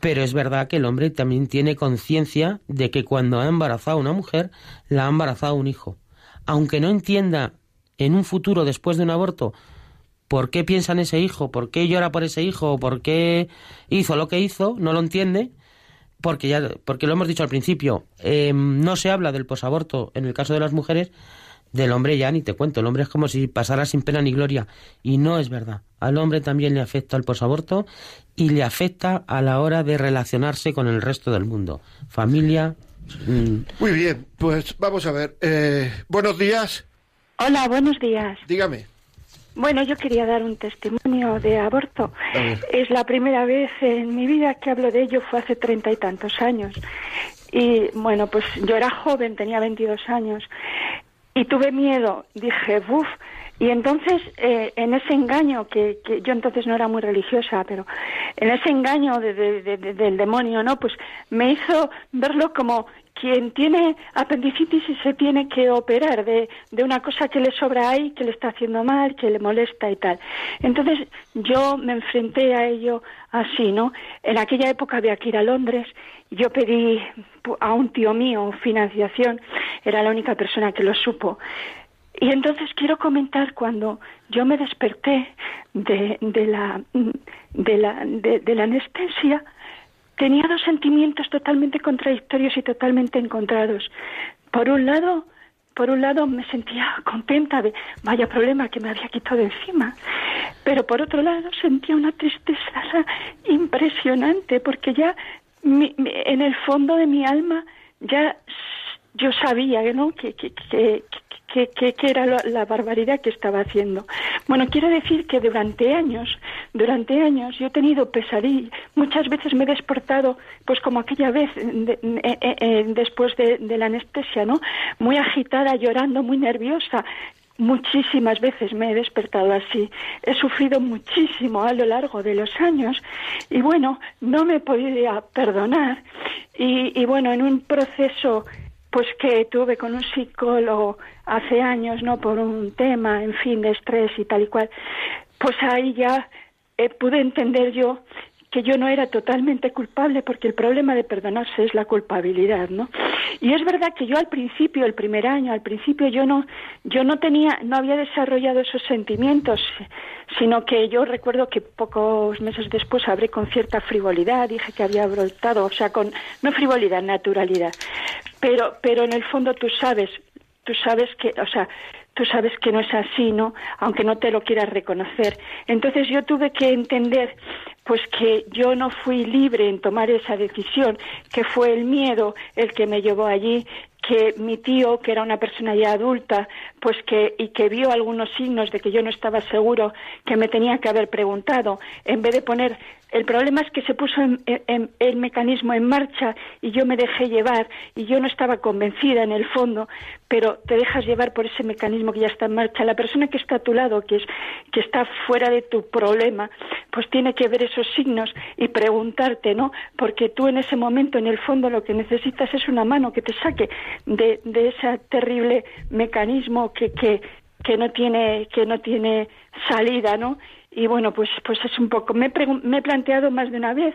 pero es verdad que el hombre también tiene conciencia de que cuando ha embarazado a una mujer, la ha embarazado un hijo. Aunque no entienda en un futuro después de un aborto por qué piensa en ese hijo, por qué llora por ese hijo, por qué hizo lo que hizo, no lo entiende, porque ya porque lo hemos dicho al principio, eh, no se habla del posaborto en el caso de las mujeres, del hombre ya ni te cuento, el hombre es como si pasara sin pena ni gloria y no es verdad. Al hombre también le afecta el posaborto y le afecta a la hora de relacionarse con el resto del mundo, familia. mm, Muy bien, pues vamos a ver. Eh, buenos días, Hola, buenos días. dígame. Bueno, yo quería dar un testimonio de aborto. Es la primera vez en mi vida que hablo de ello, fue hace treinta y tantos años. Y bueno, pues yo era joven, tenía 22 años, y tuve miedo, dije, buf. Y entonces, eh, en ese engaño, que, que yo entonces no era muy religiosa, pero en ese engaño de- de- del demonio, ¿no? Pues me hizo verlo como quien tiene apendicitis y se tiene que operar de, de una cosa que le sobra ahí, que le está haciendo mal, que le molesta y tal. Entonces yo me enfrenté a ello así, ¿no? En aquella época había que ir a Londres, yo pedí a un tío mío financiación, era la única persona que lo supo. Y entonces quiero comentar cuando yo me desperté de, de la, de, la, de, de la anestesia, tenía dos sentimientos totalmente contradictorios y totalmente encontrados. Por un lado, por un lado me sentía contenta de vaya problema que me había quitado encima, pero por otro lado sentía una tristeza impresionante porque ya mi- en el fondo de mi alma ya yo sabía ¿no? que, que, que, que, que- era la barbaridad que estaba haciendo. Bueno, quiero decir que durante años, durante años yo he tenido pesadillas. Muchas veces me he despertado, pues como aquella vez eh, eh, eh, después de, de la anestesia, ¿no? Muy agitada, llorando, muy nerviosa. Muchísimas veces me he despertado así. He sufrido muchísimo a lo largo de los años y bueno, no me podía perdonar. Y, y bueno, en un proceso pues que tuve con un psicólogo hace años, ¿no? Por un tema, en fin, de estrés y tal y cual, pues ahí ya eh, pude entender yo que yo no era totalmente culpable porque el problema de perdonarse es la culpabilidad, ¿no? Y es verdad que yo al principio, el primer año, al principio yo no, yo no tenía, no había desarrollado esos sentimientos, sino que yo recuerdo que pocos meses después hablé con cierta frivolidad, dije que había brotado, o sea, con no frivolidad, naturalidad. Pero, pero en el fondo tú sabes, tú sabes que, o sea, tú sabes que no es así, ¿no? Aunque no te lo quieras reconocer. Entonces yo tuve que entender pues que yo no fui libre en tomar esa decisión, que fue el miedo el que me llevó allí, que mi tío, que era una persona ya adulta, pues que y que vio algunos signos de que yo no estaba seguro, que me tenía que haber preguntado, en vez de poner el problema es que se puso el mecanismo en marcha y yo me dejé llevar y yo no estaba convencida en el fondo, pero te dejas llevar por ese mecanismo que ya está en marcha. La persona que está a tu lado, que, es, que está fuera de tu problema, pues tiene que ver esos signos y preguntarte, ¿no? Porque tú en ese momento, en el fondo, lo que necesitas es una mano que te saque de, de ese terrible mecanismo que, que, que no tiene que no tiene salida, ¿no? y bueno, pues, pues es un poco, me, me he planteado más de una vez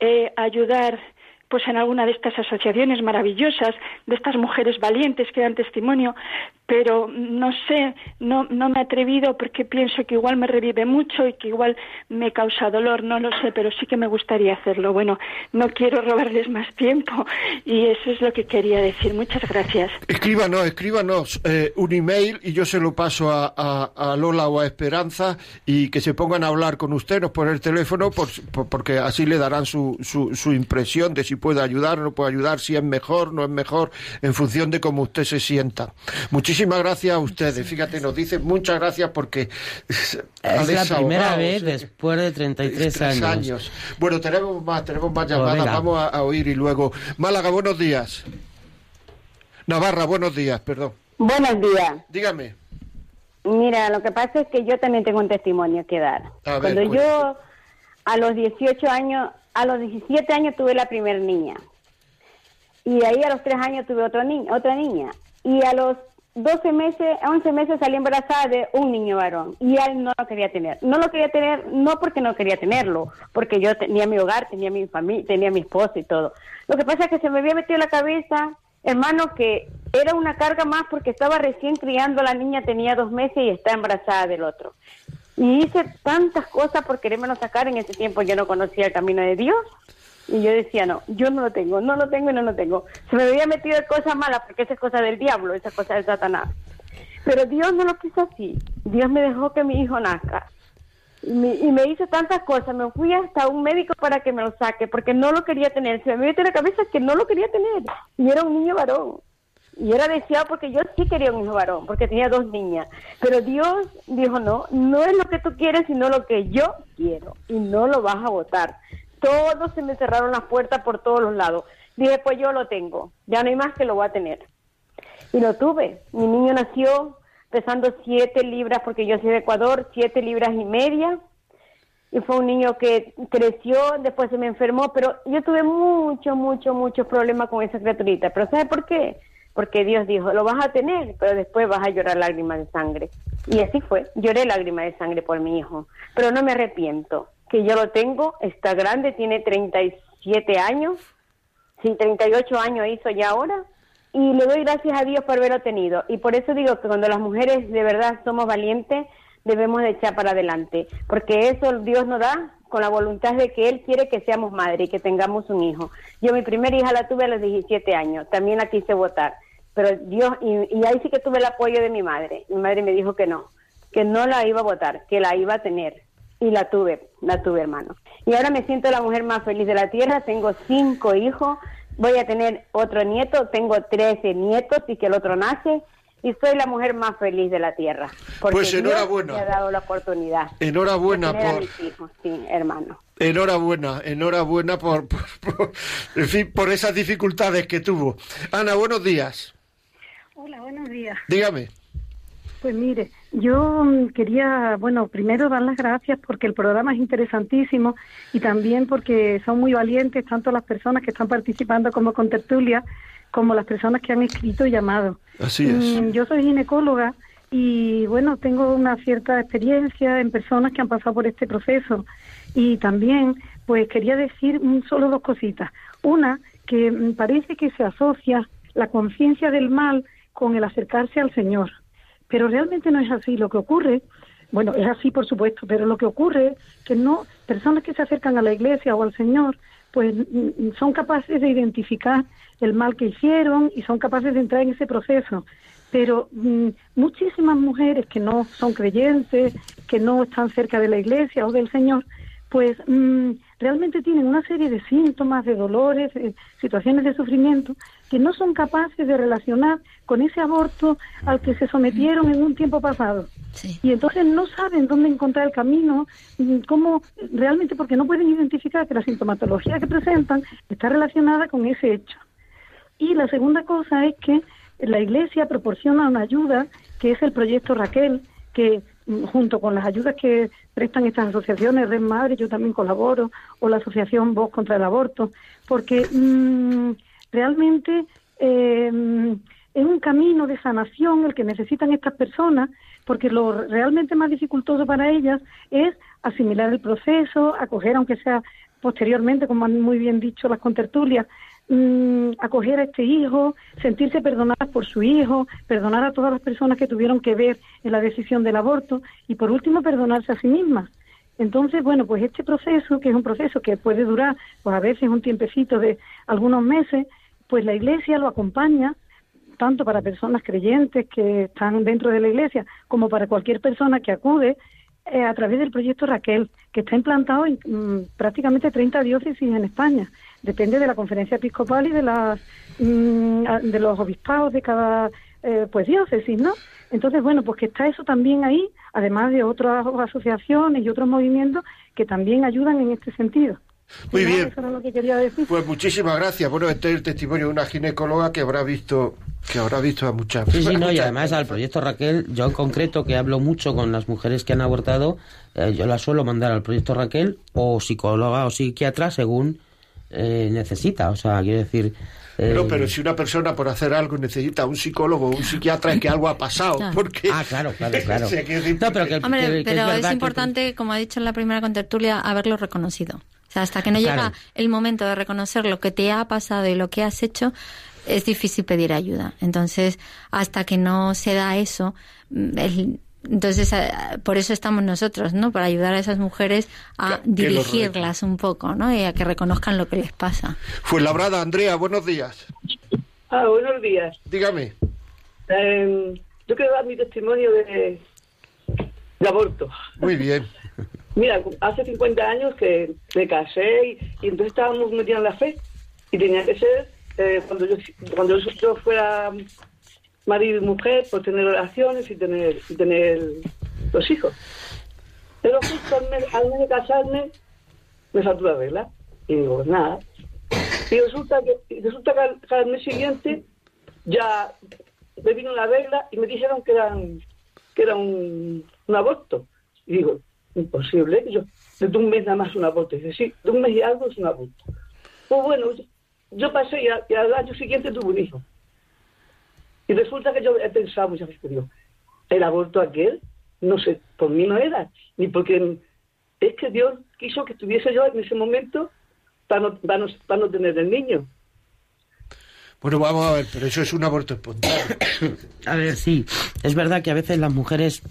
eh, ayudar pues en alguna de estas asociaciones maravillosas, de estas mujeres valientes que dan testimonio, pero no sé, no, no me he atrevido porque pienso que igual me revive mucho y que igual me causa dolor, no lo sé, pero sí que me gustaría hacerlo. Bueno, no quiero robarles más tiempo y eso es lo que quería decir. Muchas gracias. Escríbanos, escríbanos eh, un email y yo se lo paso a, a, Lola o a Esperanza y que se pongan a hablar con usted, nos ponen el teléfono por, porque así le darán su, su, su impresión de si puede ayudar o no puede ayudar, si es mejor, no es mejor, en función de cómo usted se sienta. Muchísimas gracias a ustedes. Fíjate, nos dicen muchas gracias porque es la primera vez después de 33 años. años. Bueno, tenemos más, tenemos más llamadas. Vamos a, oír y luego. Málaga, buenos días. Navarra, buenos días, perdón. Buenos días. Dígame. Mira, lo que pasa es que yo también tengo un testimonio que dar. Cuando yo a los 18 años a los 17 años tuve la primera niña. Y ahí a los 3 años tuve otro otra niña. Y a los 12 meses, 11 meses salí embarazada de un niño varón. Y él no lo quería tener. No lo quería tener, no porque no quería tenerlo, porque yo tenía mi hogar, tenía mi familia, tenía mi esposo y todo. Lo que pasa es que se me había metido la cabeza, hermano, que era una carga más porque estaba recién criando la niña, tenía dos meses y está embarazada del otro. Y hice tantas cosas por querérmelo sacar. En ese tiempo yo no conocía el camino de Dios. Y yo decía, no, yo no lo tengo, no lo tengo y no lo tengo. Se me había metido en cosas malas porque esa es cosa del diablo, esa cosa de Satanás. Pero Dios no lo quiso así. Dios me dejó que mi hijo nazca. Y me, y me hizo tantas cosas. Me fui hasta un médico para que me lo saque porque no lo quería tener. Se me metió en la cabeza que no lo quería tener. Y era un niño varón. Y era deseado porque yo sí quería un hijo varón, porque tenía dos niñas. Pero Dios dijo, no, no es lo que tú quieres, sino lo que yo quiero. Y no lo vas a votar. Todos se me cerraron las puertas por todos los lados. Dije, pues yo lo tengo. Ya no hay más que lo voy a tener. Y lo tuve. Mi niño nació pesando siete libras, porque yo soy de Ecuador, siete libras y media. Y fue un niño que creció, después se me enfermó, pero yo tuve mucho, mucho, mucho problema con esa criaturita. ¿Pero sabe por qué? Porque Dios dijo, lo vas a tener, pero después vas a llorar lágrimas de sangre. Y así fue, lloré lágrimas de sangre por mi hijo, pero no me arrepiento, que yo lo tengo, está grande, tiene 37 años, sí, 38 años hizo ya ahora, y le doy gracias a Dios por haberlo tenido. Y por eso digo que cuando las mujeres de verdad somos valientes, debemos de echar para adelante, porque eso Dios nos da con la voluntad de que Él quiere que seamos madre y que tengamos un hijo. Yo mi primera hija la tuve a los 17 años, también la quise votar, pero Dios, y, ahí sí que tuve el apoyo de mi madre. Mi madre me dijo que no, que no la iba a votar, que la iba a tener. Y la tuve, la tuve hermano. Y ahora me siento la mujer más feliz de la tierra, tengo cinco hijos, voy a tener otro nieto, tengo trece nietos y que el otro nace y soy la mujer más feliz de la tierra. Porque pues enhorabuena. me ha dado la oportunidad. Enhorabuena por. sí, hermano. Enhorabuena, enhorabuena por, por, en fin, por esas dificultades que tuvo. Ana, buenos días. Hola, buenos días. Dígame. Pues mire, yo mm, quería, bueno, primero dar las gracias porque el programa es interesantísimo y también porque son muy valientes tanto las personas que están participando como con tertulia como las personas que han escrito y llamado. Así es. Mm, yo soy ginecóloga y bueno, tengo una cierta experiencia en personas que han pasado por este proceso y también pues quería decir solo dos cositas. Una, que mm, parece que se asocia la conciencia del mal con el acercarse al Señor, pero realmente no es así. Lo que ocurre, bueno, es así por supuesto, pero lo que ocurre es que no, personas que se acercan a la iglesia o al Señor, pues mm, son capaces de identificar el mal que hicieron y son capaces de entrar en ese proceso. pero mm, muchísimas mujeres que no son creyentes, que no están cerca de la iglesia o del Señor, pues mm, realmente tienen una serie de síntomas, de dolores, situaciones de sufrimiento que no son capaces de relacionar con ese aborto al que se sometieron en un tiempo pasado. Y entonces no saben dónde encontrar el camino, mm, cómo realmente porque no pueden identificar que la sintomatología que presentan está relacionada con ese hecho. Y la segunda cosa es que la Iglesia proporciona una ayuda que es el proyecto Raquel, que junto con las ayudas que prestan estas asociaciones, Red Madre, yo también colaboro, o la Asociación Voz contra el Aborto, porque mm, realmente eh, es un camino de sanación el que necesitan estas personas, porque lo realmente más dificultoso para ellas es asimilar el proceso, acoger, aunque sea posteriormente, como han muy bien dicho las contertulias, mm, acoger a este hijo, sentirse perdonadas por su hijo, perdonar a todas las personas que tuvieron que ver en la decisión del aborto y por último perdonarse a sí mismas. Entonces, bueno, pues este proceso, que es un proceso que puede durar, pues a veces un tiempecito de algunos meses, pues la Iglesia lo acompaña tanto para personas creyentes que están dentro de la Iglesia como para cualquier persona que acude eh, a través del proyecto Raquel, que está implantado en mm, prácticamente 30 diócesis en España. Depende de la conferencia episcopal y de, las, mm, de los obispados de cada eh, pues diócesis, ¿no? Entonces, bueno, pues que está eso también ahí, además de otras asociaciones y otros movimientos que también ayudan en este sentido. Muy bien. Pues muchísimas gracias. Bueno, este es el testimonio de una ginecóloga que habrá visto que habrá visto a muchas Sí, sí, no, y además al proyecto Raquel, yo en concreto que hablo mucho con las mujeres que han abortado, eh, yo las suelo mandar al proyecto Raquel o psicóloga o psiquiatra según eh, necesita. O sea, quiero decir. No, pero si una persona por hacer algo necesita un psicólogo o un psiquiatra es que algo ha pasado. Porque... Ah, claro, claro, claro. pero, es importante, como ha dicho en la primera contertulia, haberlo reconocido. O sea, hasta que no llega el momento de reconocer lo que te ha pasado y lo que has hecho, es difícil pedir ayuda. Entonces, hasta que no se da eso, mm, entonces eh, por eso estamos nosotros, ¿no? Para ayudar a esas mujeres a dirigirlas un poco, ¿no? Y a que reconozcan lo que les pasa. Fue labrada, Andrea, buenos días. Ah, buenos días. Dígame. Em, yo quiero dar mi testimonio de, de aborto. Muy bien. Mira, hace 50 años que me casé y, entonces estábamos metidos en la fe y tenía que ser eh, cuando yo cuando yo fuera marido y mujer, por tener relaciones y tener y tener los hijos. Pero justo al mes, de casarme me faltó la regla y digo, pues nada. Y resulta que, resulta que al, mes siguiente ya me vino la regla y me dijeron que, eran, que era un, aborto. Y digo, imposible. Yo, de un mes nada más un aborto. Dice, sí, de un mes y algo es un aborto. Pues bueno, yo pasé y, al año siguiente tuve un hijo. Y resulta que yo he pensado muchas veces, digo, el aborto aquel, no sé, por mí no era, ni porque es que Dios quiso que estuviese yo en ese momento para no, para no, para no tener el niño. Bueno, vamos a ver, pero eso es un aborto espontáneo. a ver, sí, es verdad que a veces las mujeres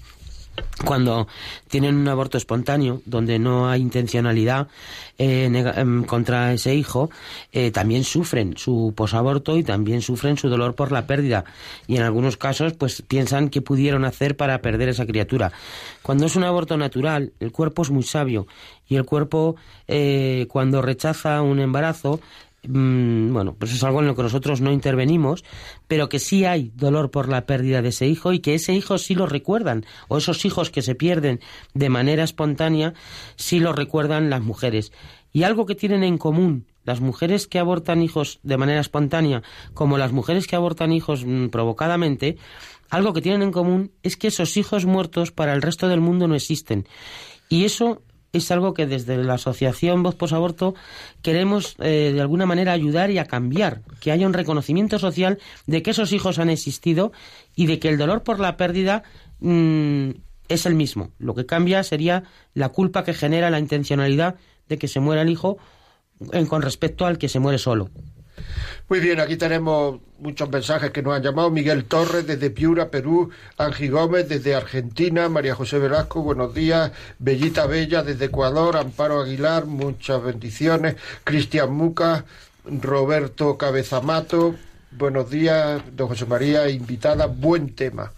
cuando tienen un aborto espontáneo, donde no hay intencionalidad eh, em, contra ese hijo, eh, también sufren su posaborto y también sufren su dolor por la pérdida. Y en algunos casos, pues piensan qué pudieron hacer para perder esa criatura. Cuando es un aborto natural, el cuerpo es muy sabio y el cuerpo, eh, cuando rechaza un embarazo, bueno, pues es algo en lo que nosotros no intervenimos, pero que sí hay dolor por la pérdida de ese hijo y que ese hijo sí lo recuerdan, o esos hijos que se pierden de manera espontánea, sí lo recuerdan las mujeres. Y algo que tienen en común las mujeres que abortan hijos de manera espontánea como las mujeres que abortan hijos mm, provocadamente, algo que tienen en común es que esos hijos muertos para el resto del mundo no existen. Y eso es algo que desde la asociación Voz Posaborto queremos eh, de alguna manera ayudar y a cambiar, que haya un reconocimiento social de que esos hijos han existido y de que el dolor por la pérdida mm, es el mismo. Lo que cambia sería la culpa que genera la intencionalidad de que se muera el hijo en, con respecto al que se muere solo. Muy bien, aquí tenemos muchos mensajes que nos han llamado. Miguel Torres desde Piura, Perú, Angie Gómez desde Argentina, María José Velasco, buenos días, Bellita Bella desde Ecuador, Amparo Aguilar, muchas bendiciones, Cristian Muca, Roberto Cabezamato, buenos días, don José María, invitada, buen tema.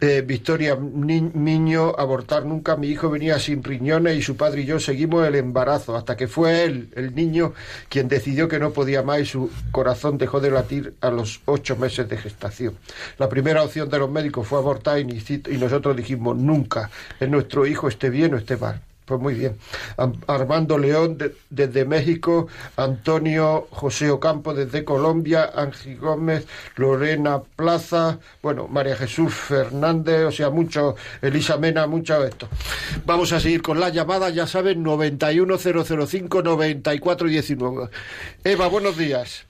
Eh, Victoria niño, abortar nunca. Mi hijo venía sin riñones y su padre y yo seguimos el embarazo hasta que fue él, el niño, quien decidió que no podía más y su corazón dejó de latir a los ocho meses de gestación. La primera opción de los médicos fue abortar y nosotros dijimos nunca, es nuestro hijo, esté bien o esté mal. Pues muy bien. Armando León desde México, Antonio José Ocampo desde Colombia, Ángel Gómez, Lorena Plaza, bueno, María Jesús Fernández, o sea, mucho, Elisa Mena, mucho esto. Vamos a seguir con la llamada, ya saben, 91005-9419. Eva, buenos días.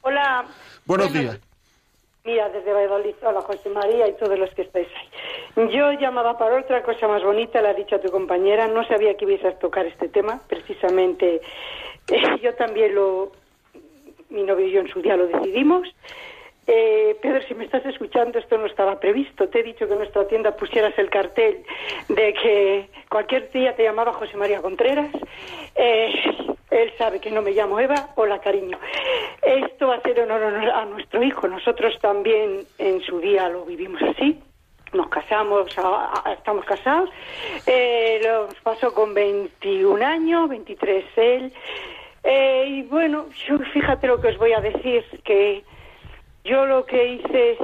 Hola. Buenos días. Mira, desde Valladolid, hola José María y todos los que estáis ahí. Yo llamaba para otra cosa más bonita, la ha dicho tu compañera, no sabía que ibas a tocar este tema, precisamente yo también lo, mi novio y yo en su día lo decidimos. Eh, Pedro, si me estás escuchando, esto no estaba previsto. Te he dicho que en nuestra tienda pusieras el cartel de que cualquier día te llamaba José María Contreras. Eh, él sabe que no me llamo Eva. Hola, cariño. Esto va a honor a nuestro hijo. Nosotros también en su día lo vivimos así. Nos casamos, estamos casados. Eh, pasó con 21 años, 23 él. Eh, y bueno, yo fíjate lo que os voy a decir, que yo lo que hice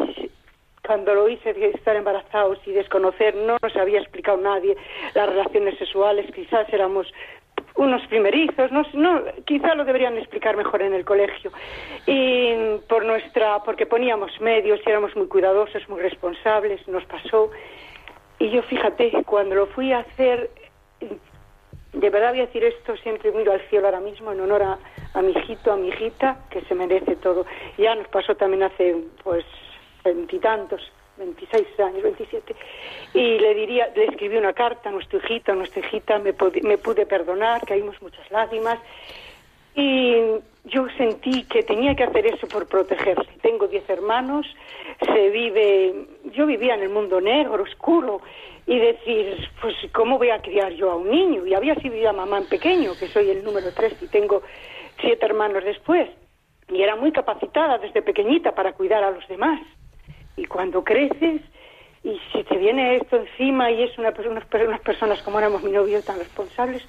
cuando lo hice de estar embarazados y desconocer, no nos había explicado nadie las relaciones sexuales, quizás éramos unos primerizos, no, no, quizá lo deberían explicar mejor en el colegio. Y por nuestra, porque poníamos medios y éramos muy cuidadosos, muy responsables, nos pasó. Y yo fíjate, cuando lo fui a hacer, de verdad voy a decir esto, siempre miro al cielo ahora mismo en honor a, mi hijito, a mi hijita, que se merece todo. Ya nos pasó también hace, pues, veintitantos 26 años, 27, y le diría, le escribí una carta a nuestro hijito, a nuestra hijita, me, me pude perdonar, caímos muchas lágrimas, y yo sentí que tenía que hacer eso por protegerle. Tengo 10 hermanos, se vive, yo vivía en el mundo negro, oscuro, y decir, pues, ¿cómo voy a criar yo a un niño? Y había sido ya mamá en pequeño, que soy el número 3 y tengo siete hermanos después. Y era muy capacitada desde pequeñita para cuidar a los demás. Y cuando creces y si te viene esto encima y es una, unas, unas personas como éramos mi novio tan responsables,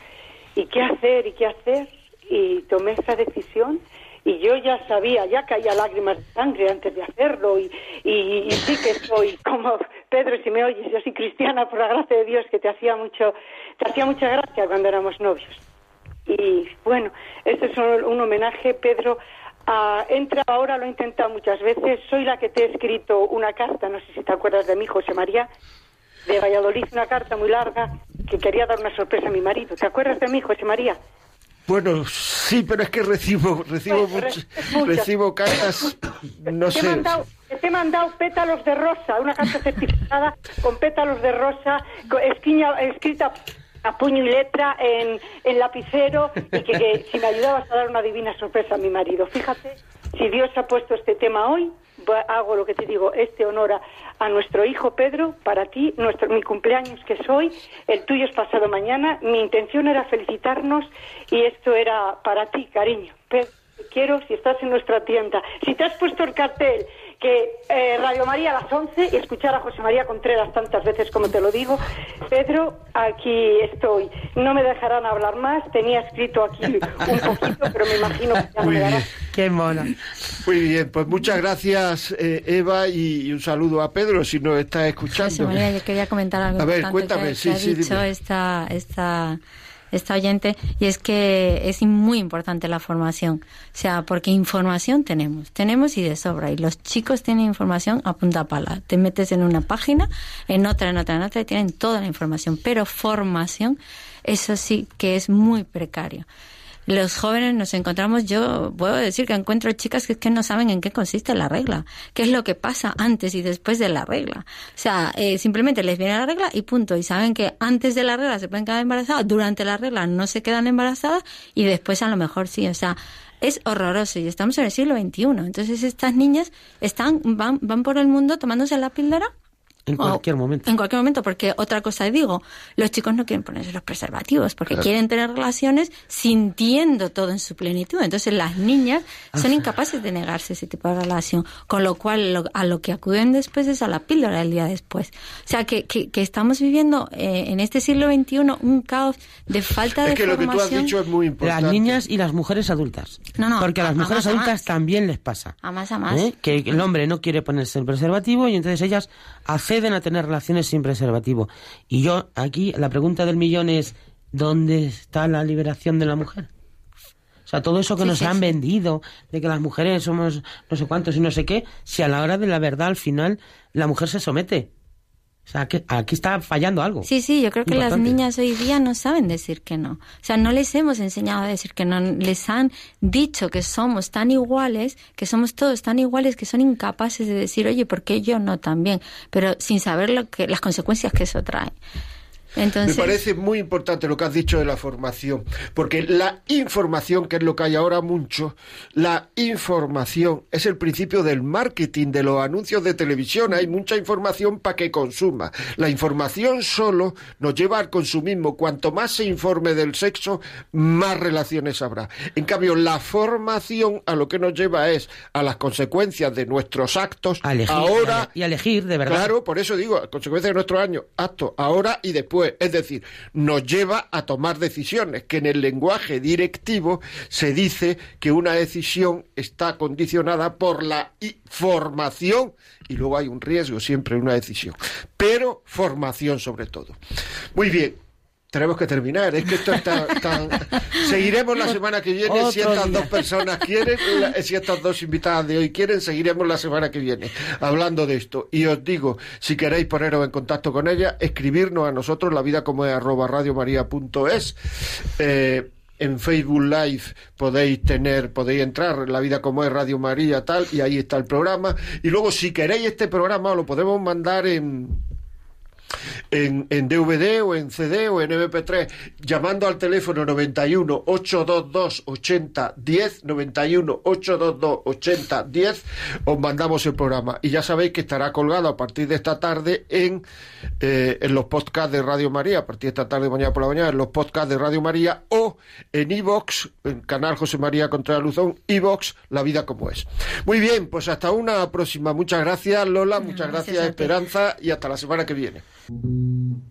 ¿y qué hacer? ¿Y qué hacer? Y tomé esa decisión y yo ya sabía, ya caía lágrimas de sangre antes de hacerlo y, y, sí que soy como Pedro, si me oyes, yo soy cristiana por la gracia de Dios que te hacía mucho, te hacía mucha gracia cuando éramos novios. Y bueno, este es un, un homenaje, Pedro, entra ahora, lo he intentado muchas veces. Soy la que te he escrito una carta, no sé si te acuerdas de mí, José María, de Valladolid, una carta muy larga que quería dar una sorpresa a mi marido. ¿Te acuerdas de mí, José María? Bueno, sí, pero es que recibo recibo recibo cartas, no te sé. te he mandado pétalos de rosa, una carta certificada con pétalos de rosa, escrita a puño y letra en, en lapicero y que, si me ayudabas a dar una divina sorpresa a mi marido. Fíjate, si Dios ha puesto este tema hoy, hago lo que te digo, este honor a, nuestro hijo Pedro, para ti, nuestro, mi cumpleaños que soy, el tuyo es pasado mañana, mi intención era felicitarnos y esto era para ti, cariño. Pedro, quiero si estás en nuestra tienda, si te has puesto el cartel que eh, Radio María a las 11 y escuchar a José María Contreras tantas veces como te lo digo. Pedro, aquí estoy. No me dejarán hablar más. Tenía escrito aquí un poquito, pero me imagino que ya Muy me bien. Qué mona. Muy bien, pues muchas gracias eh, Eva y un saludo a Pedro si nos está escuchando. José María, yo quería comentar algo A ver, cuéntame, que, sí, que ha sí, dicho dime. esta, esta esta oyente y es que es muy importante la formación, o sea, porque información tenemos, tenemos y de sobra y los chicos tienen información a punta pala. Te metes en una página, en otra, en otra, en otra y tienen toda la información, pero formación eso sí que es muy precario los jóvenes nos encontramos, yo puedo decir que encuentro chicas que, que no saben en qué consiste la regla, qué es lo que pasa antes y después de la regla. O sea, eh, simplemente les viene la regla y punto. Y saben que antes de la regla se pueden quedar embarazadas, durante la regla no se quedan embarazadas y después a lo mejor sí. O sea, es horroroso y estamos en el siglo XXI. Entonces estas niñas están, van, van por el mundo tomándose la píldora En cualquier momento. En cualquier momento, porque otra cosa digo, los chicos no quieren ponerse los preservativos porque quieren tener relaciones sintiendo todo en su plenitud. Entonces las niñas son incapaces de negarse ese tipo de relación, con lo cual a lo que acuden después es a la píldora el día después. O sea, que, que, estamos viviendo eh, en este siglo XXI un caos de falta de es que lo que tú has dicho es muy importante. Las niñas y las mujeres adultas. No, no, porque a las mujeres adultas también les pasa. A más a más. ¿Eh? Que el hombre no quiere ponerse el preservativo y entonces ellas acceden a tener relaciones sin preservativo. Y yo aquí la pregunta del millón es, ¿dónde está la liberación de la mujer? O sea, todo eso que nos han vendido, de que las mujeres somos no sé cuántos y no sé qué, si a la hora de la verdad al final la mujer se somete. O sea, que aquí está fallando algo. Sí, sí, yo creo que las niñas hoy día no saben decir que no. O sea, no les hemos enseñado a decir que no. Les han dicho que somos tan iguales, que somos todos tan iguales, que son incapaces de decir, oye, ¿por qué yo no también? Pero sin saber lo que, las consecuencias que eso trae. Me parece muy importante lo que has dicho de la formación, porque la información, que es lo que hay ahora mucho, la información es el principio del marketing, de los anuncios de televisión. Hay mucha información para que consuma. La información solo nos lleva al consumismo. Cuanto más se informe del sexo, más relaciones habrá. En cambio, la formación a lo que nos lleva es a las consecuencias de nuestros actos ahora y a elegir de verdad. Claro, por eso digo, consecuencias de nuestros años, actos ahora y después es decir, nos lleva a tomar decisiones, que en el lenguaje directivo se dice que una decisión está condicionada por la formación y luego hay un riesgo siempre en una decisión, pero formación sobre todo. Muy bien, tenemos que terminar. Es que esto está tan... Seguiremos la semana que viene si estas dos personas quieren, si estas dos invitadas de hoy quieren, seguiremos la semana que viene hablando de esto. Y os digo, si queréis poneros en contacto con ella, escribirnos a nosotros, la vida como es arroba radiomaria.es. Eh, en Facebook Live podéis tener, podéis entrar, La Vida como es Radio María tal, y ahí está el programa. Y luego si queréis este programa lo podemos mandar en en, en DVD o en CD o en MP3, llamando al teléfono 91 822 80 10, 91 822 80 10, os mandamos el programa. Y ya sabéis que estará colgado a partir de esta tarde en, eh, en los podcasts de Radio María, a partir de esta tarde, mañana por la mañana, en los podcasts de Radio María o en iVox, en canal José María Contra Luzón, iVox, La Vida como es. Muy bien, pues hasta una próxima. Muchas gracias, Lola, muchas gracias Esperanza, y hasta la semana que viene. Mm-hmm.